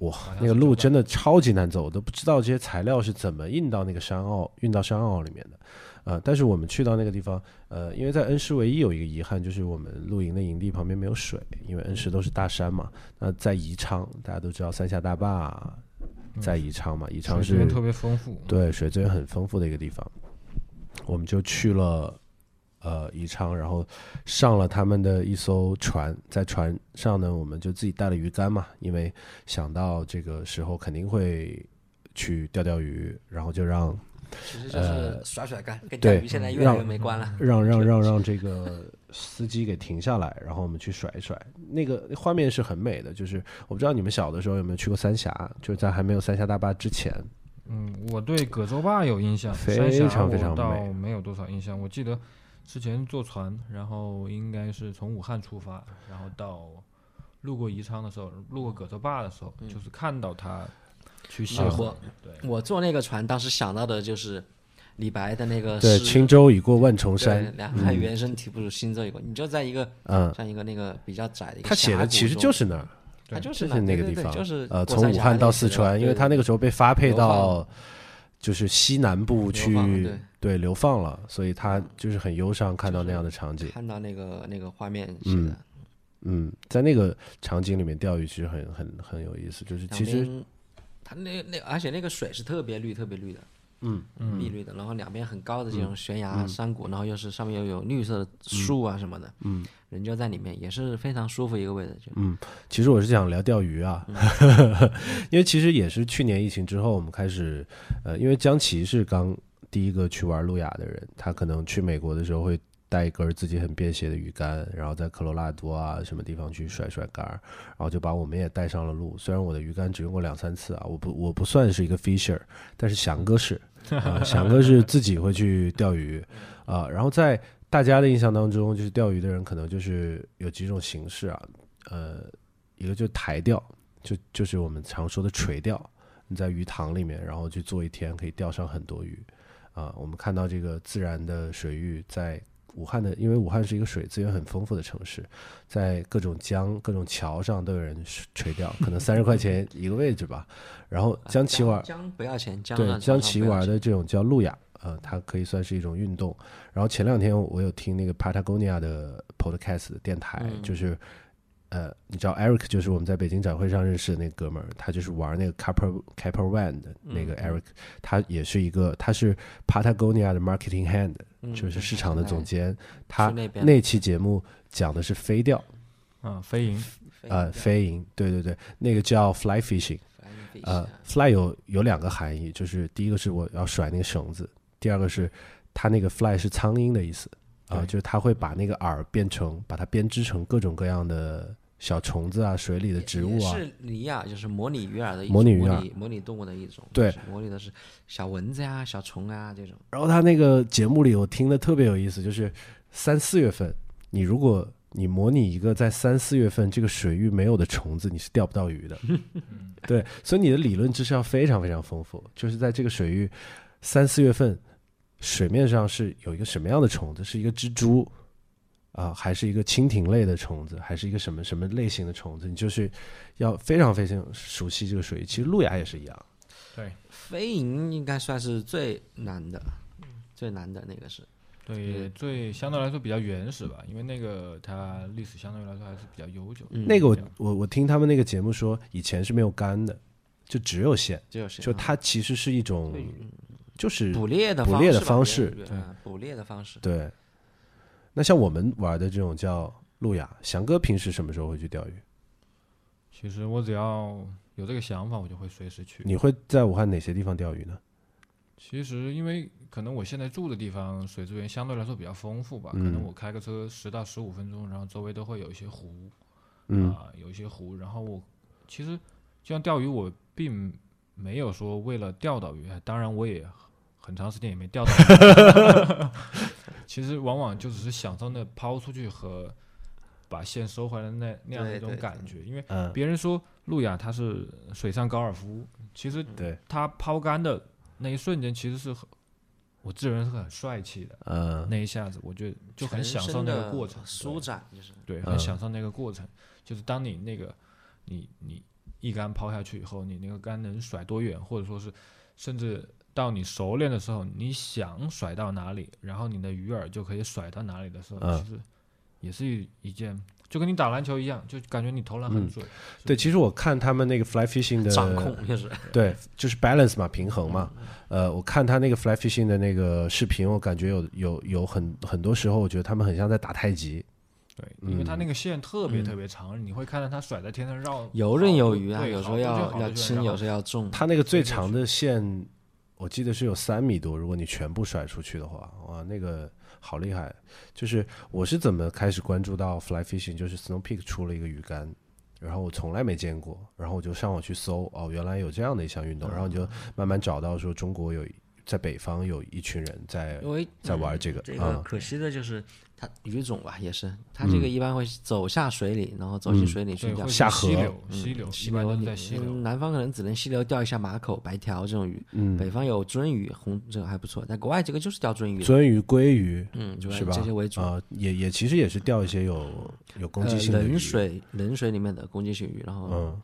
哇，那个路真的超级难走，我都不知道这些材料是怎么运到那个山坳、运到山坳里面的。呃，但是我们去到那个地方，呃，因为在恩施唯一有一个遗憾，就是我们露营的营地旁边没有水，因为恩施都是大山嘛。那在宜昌，大家都知道三峡大坝在宜昌嘛，宜昌是水资源特别丰富。对水资源很丰富的一个地方，我们就去了呃宜昌，然后上了他们的一艘船，在船上呢，我们就自己带了鱼竿嘛，因为想到这个时候肯定会去钓钓鱼，然后就让其实就是甩甩竿，跟钓鱼现在越来越没关了。让让让让这个司机给停下来，然后我们去甩一甩。那个画面是很美的，就是我不知道你们小的时候有没有去过三峡，就是在还没有三峡大坝之前，嗯，我对葛洲坝有印象，非常非常我倒没有多少印象。我记得之前坐船，然后应该是从武汉出发，然后到路过宜昌的时候，路过葛洲坝的时候，就是看到它去那下河我。对，我坐那个船，当时想到的就是李白的那个对，诗轻舟已过万重对山，两汉原声啼不如轻舟已过。你就在一个嗯，像一个那个比较窄的一个他写的其实就是那儿，它就就是那那个地方，对对对就是呃，从武汉到四川，因为他那个时候被发配到就是西南部去对，对流放了，所以他就是很忧伤看到那样的场景。看到那个那个画面写嗯的，嗯，在那个场景里面钓鱼其实很很很有意思，就是其实边它那那而且那个水是特别绿特别绿的，嗯碧绿的，然后两边很高的这种悬崖山谷，然后又是上面又有绿色的树啊什么的，嗯，人就在里面也是非常舒服一个位置，就嗯，其实我是想聊钓鱼啊，嗯 因为其实也是去年疫情之后，我们开始，呃，因为江奇是刚第一个去玩路亚的人，他可能去美国的时候会带一根自己很便携的鱼竿，然后在科罗拉多啊什么地方去甩甩竿，然后就把我们也带上了路。虽然我的鱼竿只用过两三次啊，我不我不算是一个 fisher，但是翔哥是，啊，翔哥是自己会去钓鱼，啊，然后在大家的印象当中，就是钓鱼的人可能就是有几种形式啊，呃，一个就是台钓，就就是我们常说的垂钓，你在鱼塘里面，然后去做一天，可以钓上很多鱼，啊，我们看到这个自然的水域在武汉的，因为武汉是一个水资源很丰富的城市，在各种江、各种桥上都有人垂钓，可能三十块钱一个位置吧，然后江奇玩江不要钱，江对江奇玩的的这种叫路亚，呃，它可以算是一种运动。然后前两天我有听那个 Patagonia 的 podcast 的电台，嗯。就是呃，你知道 Eric 就是我们在北京展会上认识的那个哥们儿，他就是玩那个 Capper Capper One 的那嗯个 Eric，、他也是一个他是 Patagonia 的 marketing hand，、嗯就是市场的总监。他那期节目讲的是飞钓，啊，飞蝇，呃，飞蝇，对。对对，那个叫 fly fishing。呃，fly 有有两个含义，就是第一个是我要甩那个绳子，第二个是它那个 fly 是苍蝇的意思啊、对。就是他会把那个饵变成，把它编织成各种各样的小虫子啊，水里的植物啊，是尼亚，就是模拟鱼饵的一种模拟鱼饵模拟动物的一种，对就是模拟的是小蚊子呀、小虫啊这种。然后他那个节目里我听的特别有意思，就是三四月份，你如果你模拟一个在三四月份这个水域没有的虫子，你是钓不到鱼的。对，所以你的理论知识要非常非常丰富，就是在这个水域三四月份水面上是有一个什么样的虫子，是一个蜘蛛啊，还是一个蜻蜓类的虫子，还是一个什么什么类型的虫子，你就是要非常非常熟悉这个水域。其实路亚也是一样。对飞蝇应该算是最难的，最难的那个是。对，最相对来说比较原始吧，因为那个它历史相对来说还是比较悠久。嗯那个我我我听他们那个节目说，以前是没有竿的，就只有线，就它其实是一种就是捕猎的捕猎的方式对嗯捕猎的方式。对。那像我们玩的这种叫路亚，翔哥平时什么时候会去钓鱼？其实我只要有这个想法，我就会随时去。你会在武汉哪些地方钓鱼呢？其实因为可能我现在住的地方水资源相对来说比较丰富吧，可嗯能我开个车十到十五分钟，然后周围都会有一些湖，嗯啊、有一些湖，然后我其实就像钓鱼，我并没有说为了钓到鱼，当然我也很长时间也没钓到鱼，其实往往就只是享受那抛出去和把线收回来那那样的一种感觉，因为嗯，别人说路亚它是水上高尔夫，其实对，它抛竿的那一瞬间其实是很，我自认是很帅气的，嗯。那一下子我觉得就很享受那个过程，舒展就是。对，嗯。很享受那个过程。就是当你那个你你一竿抛下去以后，你那个竿能甩多远，或者说是甚至到你熟练的时候，你想甩到哪里，然后你的鱼饵就可以甩到哪里的时候，嗯其实也是一一件，就跟你打篮球一样，就感觉你投篮很嗯准。对，其实我看他们那个 fly fishing 的掌控就是对，就是 balance 嘛，平衡嘛。呃，我看他那个 fly fishing 的那个视频，我感觉有有有很很多时候，我觉得他们很像在打太极。对，因为它嗯那个线特别特别长，你会看到它甩在天上绕，游刃有余啊，对有时候要要轻，有时候要重。他那个最长的线，我记得是有三米多，如果你全部甩出去的话，哇，那个好厉害！就是我是怎么开始关注到 fly fishing，就是 Snow Peak 出了一个鱼竿，然后我从来没见过，然后我就上网去搜，哦，原来有这样的一项运动，然后你就慢慢找到说中国有在北方有一群人在在玩这个这啊个可惜的就是它鱼种吧，也是它这个一般会走下水里，然后走进水里去对，钓下河溪流，嗯溪流，溪一般都是流在溪流。嗯南方可能只能溪流钓一下马口、白条这种鱼，嗯北方有鳟鱼，红这个还不错。在国外这个就是钓鳟鱼，鳟鱼、鲑鱼嗯，就是吧？这些为主。啊、也也其实也是钓一些有有攻击呃，性的鱼冷，水冷水里面的攻击性鱼，然后、嗯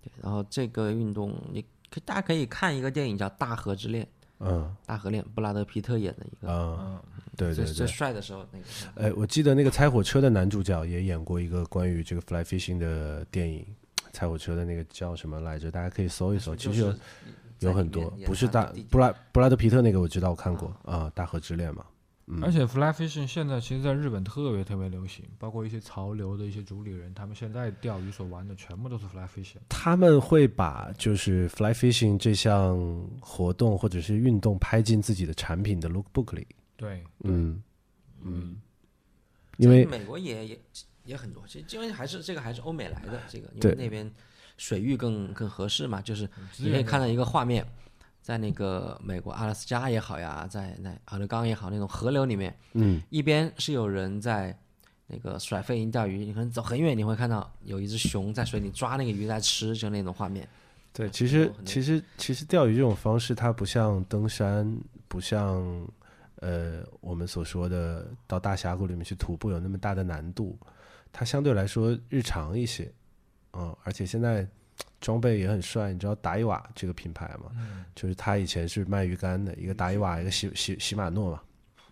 对，然后这个运动你可大家可以看一个电影叫《大河之恋》，嗯大河恋，布拉德皮特演的一个，嗯，嗯，对对对。最最帅的时候那个。哎，我记得那个猜火车的男主角也演过一个关于这个 fly fishing 的电影，猜火车的那个叫什么来着？大家可以搜一搜，其实有有很多，不是大布拉布拉德皮特那个我知道我看过啊，大河之恋嘛，嗯。而且 fly fishing 现在其实在日本特别特别流行，包括一些潮流的一些主理人，他们现在钓鱼所玩的全部都是 fly fishing。他们会把就是 fly fishing 这项活动或者是运动拍进自己的产品的 lookbook 里，对，嗯嗯，因为美国也也也很多，其实因为还是这个还是欧美来的这个，因对。为那边水域更更合适嘛，就是你可以看到一个画面，在那个美国阿拉斯加也好呀，在那阿勒冈也好，那种河流里面，嗯一边是有人在那个甩飞蝇钓鱼，你可能走很远，你会看到有一只熊在水里抓那个鱼在吃，就那种画面。对，其实其实其实钓鱼这种方式，它不像登山，不像呃我们所说的到大峡谷里面去徒步有那么大的难度，它相对来说日常一些，嗯，而且现在装备也很帅，你知道达伊瓦这个品牌吗？嗯就是他以前是卖鱼竿的，一个达伊瓦，一个喜喜喜马诺嘛。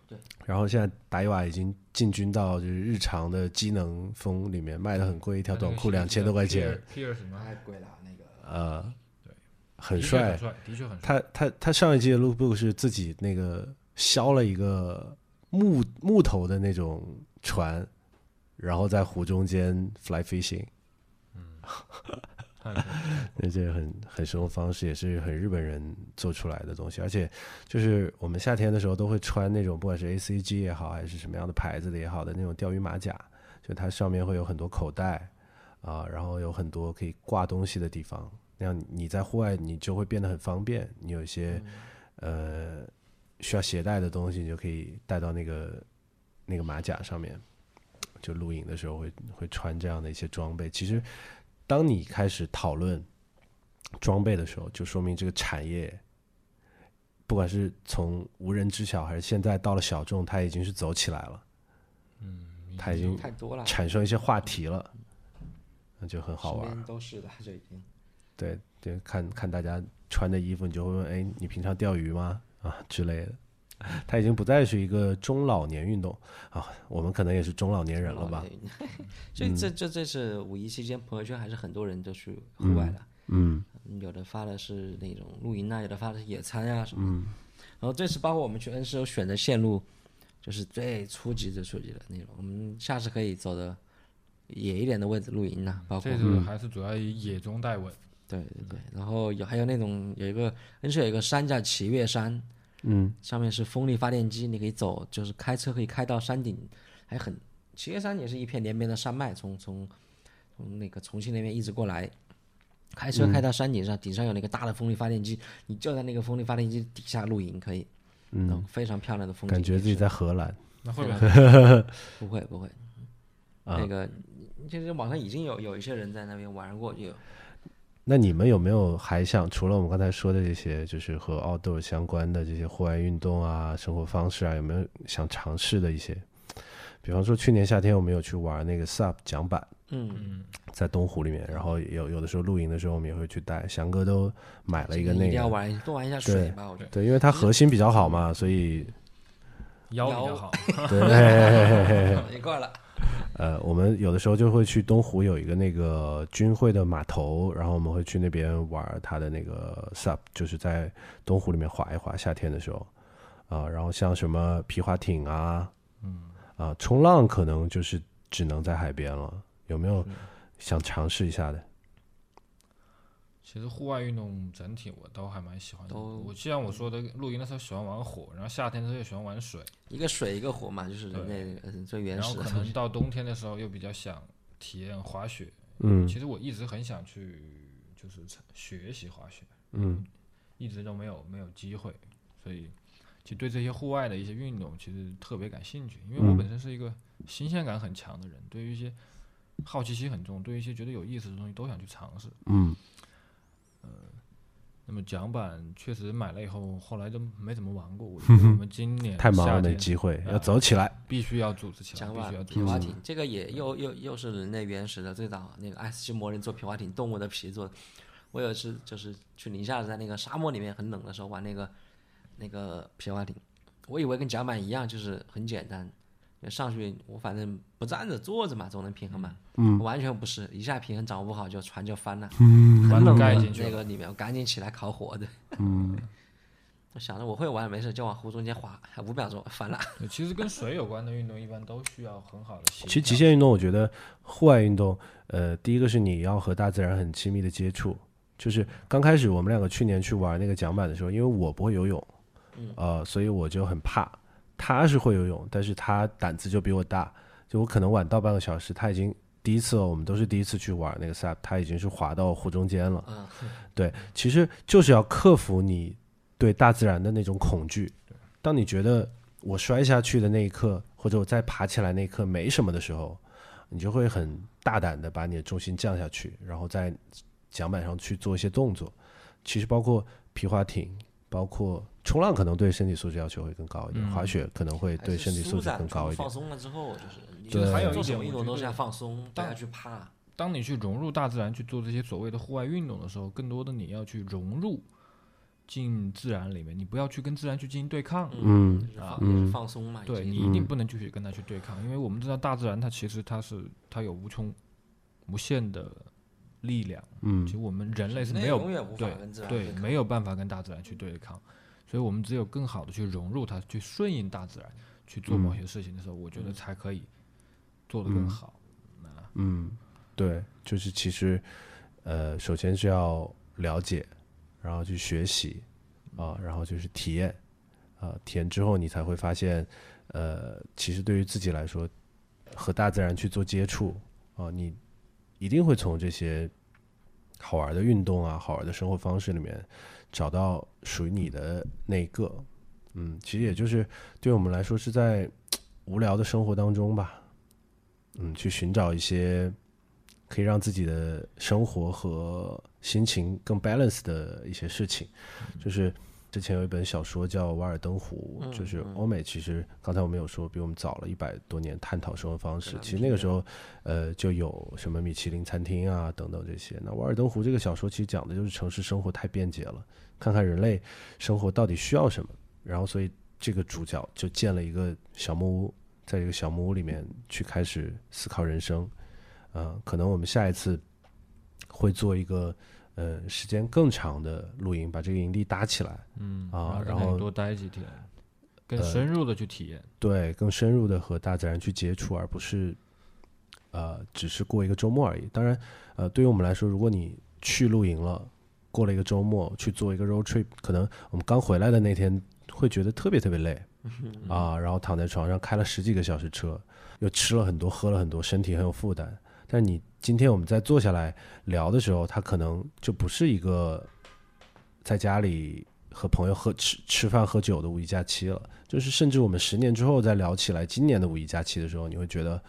对。然后现在达伊瓦已经进军到就是日常的机能风里面，卖的很贵，一条短裤两千多块钱，，Pier 什么？太贵了，那个呃，对，很帅的确很。帅。他他他上一季的 lookbook 是自己那个削了一个木木头的那种船，然后在湖中间 fly fishing，太帅了 那这个很很生活方式，也是很日本人做出来的东西。而且就是我们夏天的时候都会穿那种不管是 ACG 也好，还是什么样的牌子的也好的那种钓鱼马甲，就它上面会有很多口袋啊，然后有很多可以挂东西的地方。那样你在户外你就会变得很方便，你有一些、呃需要携带的东西，你就可以带到那个那个马甲上面。就露营的时候会会穿这样的一些装备。其实，当你开始讨论装备的时候，就说明这个产业，不管是从无人知晓，还是现在到了小众，它已经是走起来了，嗯，它已经太多了，产生一些话题了，那就很好玩都是的，就已经。对对，看看大家穿的衣服，你就会问：哎，你平常钓鱼吗？啊之类的。它已经不再是一个中老年运动啊，我们可能也是中老年人了吧？所以这这这次五一期间，朋友圈还是很多人都去户外了。嗯有的发的是那种露营啊，有的发的是野餐呀、什么。嗯然后这次包括我们去恩施有选的线路，就是最初级最初级的那种。我们下次可以走的野一点的位置露营呐、包括这次还是主要以野中带稳。对对对，然后有还有那种有一个恩施有一个山叫齐月山，嗯。上面是风力发电机，你可以走，就是开车可以开到山顶，还很七月山也是一片连绵的山脉，从从从那个重庆那边一直过来，开车开到山顶上，顶上有那个大的风力发电机，你就在那个风力发电机底下露营可以，嗯，非常漂亮的风景，感觉自己在荷兰。那会 不会不会不会，啊。那。个就是网上已经有有一些人在那边玩过，就有那你们有没有还想除了我们刚才说的这些，就是和 outdoor 相关的这些户外运动啊、生活方式啊，有没有想尝试的一些？比方说去年夏天我们有去玩那个 SUP 桨板，嗯，嗯，在东湖里面，然后有有的时候露营的时候我们也会去带，翔哥都买了一个这一定要那个，玩多玩一下水吧，我觉得。对，因为它核心比较好嘛，所以腰比较好。对，一块了，呃，我们有的时候就会去东湖有一个那个军会的码头，然后我们会去那边玩他的那个 SUP，就是在东湖里面划一划，夏天的时候啊、然后像什么皮划艇啊，嗯，啊、冲浪可能就是只能在海边了，有没有想尝试一下的？其实户外运动整体我都还蛮喜欢的。我既然我说的，露营的时候喜欢玩火，然后夏天的时候又喜欢玩水，一个水一个火嘛，就是人类呃最原始的然后可。能到冬天的时候又比较想体验滑雪。嗯其实我一直很想去，就是学习滑雪，嗯一直都没有没有机会，所以其实对这些户外的一些运动其实特别感兴趣，因为我嗯本身是一个新鲜感很强的人，对于一些好奇心很重，对于一些觉得有意思的东西都想去尝试。嗯那么桨板确实买了以后，后来都没怎么玩过。我觉得我们今年太忙了没机会，啊要走起来。必须要组织起来，桨板。皮划艇，这个也又又又是人类原始的最早那个爱斯基摩人做皮划艇，动物的皮做的。我有一次就是去宁夏，在那个沙漠里面很冷的时候玩那个那个皮划艇，我以为跟桨板一样，就是很简单。上去我反正不站着坐着嘛，总能平衡嘛。嗯，完全不是，一下平衡掌握不好就船就翻了。嗯，很船冷的盖进去那个里面，我赶紧起来烤火的。嗯 我想着我会玩，没事就往湖中间滑，五秒钟翻了。其实跟水有关的运动一般都需要很好的。其实极限运动，我觉得户外运动，呃，第一个是你要和大自然很亲密的接触。就是刚开始我们两个去年去玩那个桨板的时候，因为我不会游泳，呃，所以我就很怕。他是会游泳，但是他胆子就比我大，就我可能晚到半个小时，他已经第一次了，我们都是第一次去玩那个 SUP，他已经是滑到湖中间了。嗯，对，其实就是要克服你对大自然的那种恐惧。当你觉得我摔下去的那一刻，或者我再爬起来那一刻没什么的时候，你就会很大胆的把你的重心降下去，然后在桨板上去做一些动作。其实包括皮划艇，包括冲浪，可能对身体素质要求会更高一点；嗯滑雪可能会对身体素质更高一点放。松了之后，就是你对还有一点运动都是要放松，不当要去怕。当你去融入大自然去做这些所谓的户外运动的时候，更多的你要去融入进自然里面，你不要去跟自然去进行对抗。嗯就是放嗯就是放松嘛。对你一定不能去跟它去对抗，因为我们知道大自然它其实它是它有无穷无限的力量，嗯。其实我们人类是没有对对没有办法跟大自然去对抗，所以我们只有更好的去融入它，去顺应大自然去做某些事情的时候，我觉得才可以做得更好。嗯，对，就是其实，呃，首先是要了解，然后去学习，啊，然后就是体验，啊，体验之后你才会发现，呃，其实对于自己来说，和大自然去做接触，啊，你一定会从这些好玩的运动啊、好玩的生活方式里面找到属于你的那一个。嗯，其实也就是对我们来说是在无聊的生活当中吧，嗯，去寻找一些可以让自己的生活和心情更 balance 的一些事情。就是之前有一本小说叫《瓦尔登湖》，嗯就是嗯欧美其实刚才我们有说比我们早了一百多年探讨生活方式其实那个时候呃就有什么米其林餐厅啊等等这些。那《瓦尔登湖》这个小说其实讲的就是城市生活太便捷了，看看人类生活到底需要什么，然后所以这个主角就建了一个小木屋，在这个小木屋里面去开始思考人生。呃，可能我们下一次会做一个呃时间更长的露营，把这个营地搭起来，嗯啊然然后多待几天，更呃深入的去体验。对，更深入的和大自然去接触，而不是呃只是过一个周末而已。当然，呃，对于我们来说，如果你去露营了，过了一个周末去做一个 road trip，可能我们刚回来的那天会觉得特别特别累啊，然后躺在床上开了十几个小时车，又吃了很多，喝了很多，身体很有负担。但你今天我们在坐下来聊的时候，它可能就不是一个在家里和朋友喝吃吃饭喝酒的五一假期了，就是甚至我们十年之后再聊起来今年的五一假期的时候，你会觉得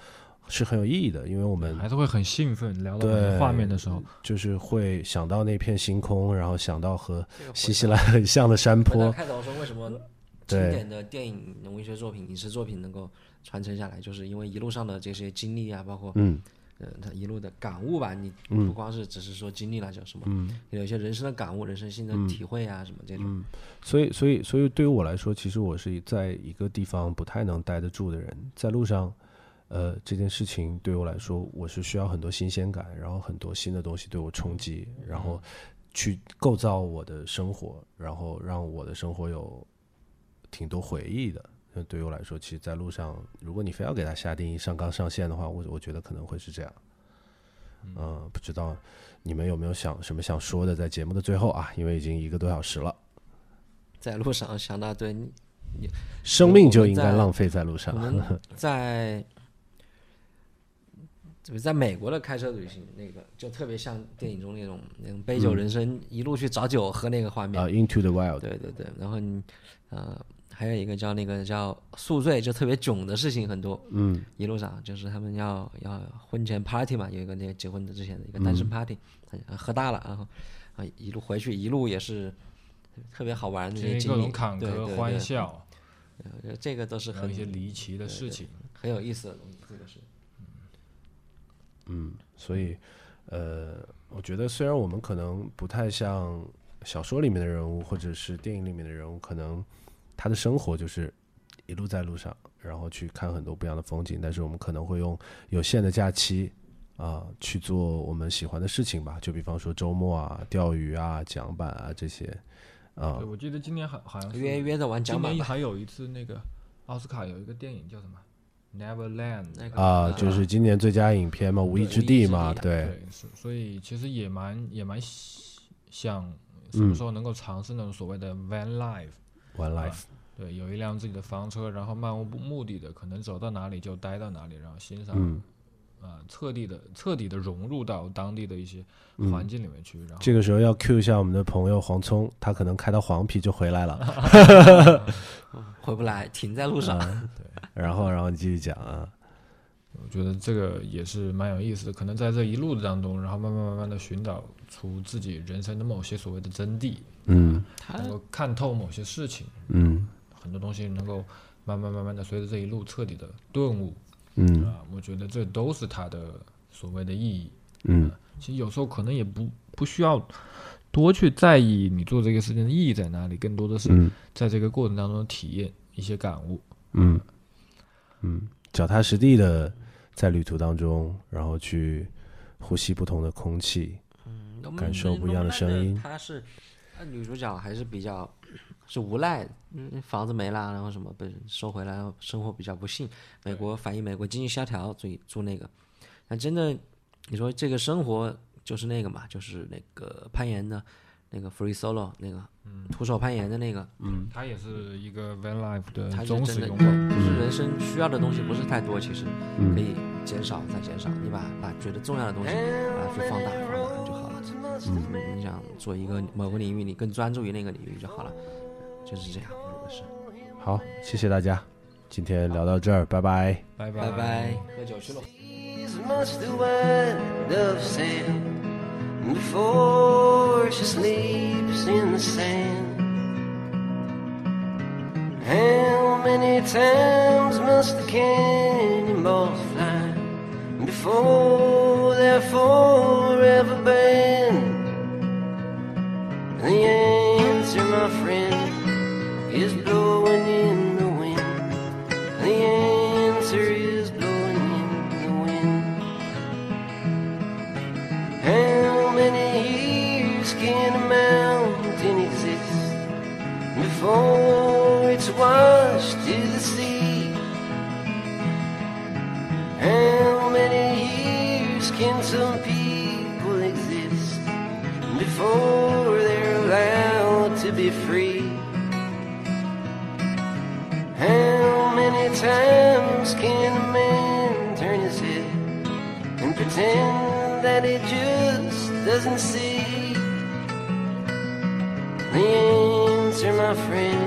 是很有意义的，因为我们还是会很兴奋，聊到那个画面的时候，就是会想到那片星空，然后想到和新西到兰很像的山坡，开头说为什么经典的电影、文学作品、影视作品能够传承下来，就是因为一路上的这些经历啊，包括嗯呃他一路的感悟吧。你嗯不光是只是说经历了叫什么，嗯有一些人生的感悟、人生新的体会啊，什么这种。嗯，所以所以所以对于我来说，其实我是在一个地方不太能待得住的人，在路上。呃，这件事情对我来说，我是需要很多新鲜感，然后很多新的东西对我冲击，然后去构造我的生活，然后让我的生活有挺多回忆的。那对于我来说，其实，在路上，如果你非要给他下定义上纲上线的话，我我觉得可能会是这样。嗯、不知道你们有没有想什么想说的，在节目的最后啊，因为已经一个多小时了，在路上想到对你生命就应该浪费在路上 在就是在美国的开车旅行，那个就特别像电影中那种那种杯酒人生，一路去找酒喝那个画面。啊，Into the Wild，对对对，然后你呃还有一个叫那个叫宿醉，就特别囧的事情很多。嗯一路上就是他们要要婚前 party 嘛，有一个那个结婚的之前的一个单身 party，、呃喝大了，然后啊一路回去一路也是特别好玩的那些经历对对对欢笑，我觉得这个都是很一些离奇的事情。很有意思的东西，这个是。嗯，所以呃，我觉得虽然我们可能不太像小说里面的人物，或者是电影里面的人物，可能他的生活就是一路在路上，然后去看很多不一样的风景，但是我们可能会用有限的假期。啊，去做我们喜欢的事情吧，就比方说周末啊、钓鱼啊、桨板啊这些，啊对，，我记得今年好好像是约约着玩桨板今，年还有一次那个奥斯卡有一个电影叫什么？Neverland 那个啊，就是今年最佳影片嘛，《无意之地》嘛，对，所以其实也蛮也蛮想什么时候能够尝试那种所谓的 van life，、One Life，对，有一辆自己的房车，然后漫无目的的，可能走到哪里就待到哪里，然后欣赏，嗯。啊、彻底的彻底的融入到当地的一些嗯。环境里面去，然后这个时候要 cue 一下我们的朋友黄聪，他可能开到黄陂就回来了，回不来，停在路上。对。然后然后你继续讲啊，我觉得这个也是蛮有意思的，可能在这一路当中，然后慢慢慢慢的寻找出自己人生的某些所谓的真谛，嗯。他能够看透某些事情，嗯。很多东西能够慢慢慢慢的随着这一路彻底的顿悟嗯。啊，我觉得这都是他的所谓的意义。嗯。其实有时候可能也不不需要多去在意你做这个事情的意义在哪里，更多的是嗯。在这个过程当中体验一些感悟。嗯嗯，脚踏实地的在旅途当中，然后去呼吸不同的空气，嗯感受不一样的声音她是，那女主角还是比较是无赖，嗯，房子没了，然后什么被收回来，然后生活比较不幸。美国反映美国经济萧条，所以住那个。那真的，你说这个生活就是那个嘛，就是那个攀岩的，那个 free solo 那个，徒手攀岩的那个，嗯，他也是一个 van life 他是的忠真的实拥抱。就是人生需要的东西不是太多，其实嗯可以减少再减少，你把把觉得重要的东西把它去放大放大。嗯，你想做一个某个领域，你更专注于那个领域就好了，就是这样，是。好，谢谢大家，今天聊到这儿，拜拜。拜拜拜拜，喝酒去了。How many times must the cannonballs fly before they're forever banned? Doesn't see? The answer, my friend,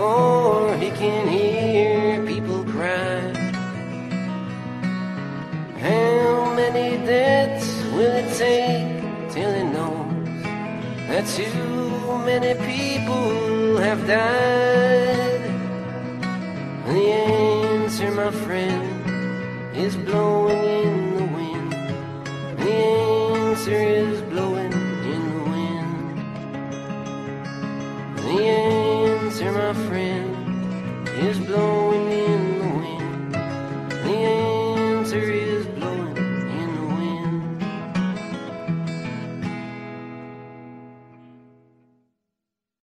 before he can hear people cry? How many deaths will it take till he knows that too many people have died? The answer, my friend, is blowing in the wind. The answer is.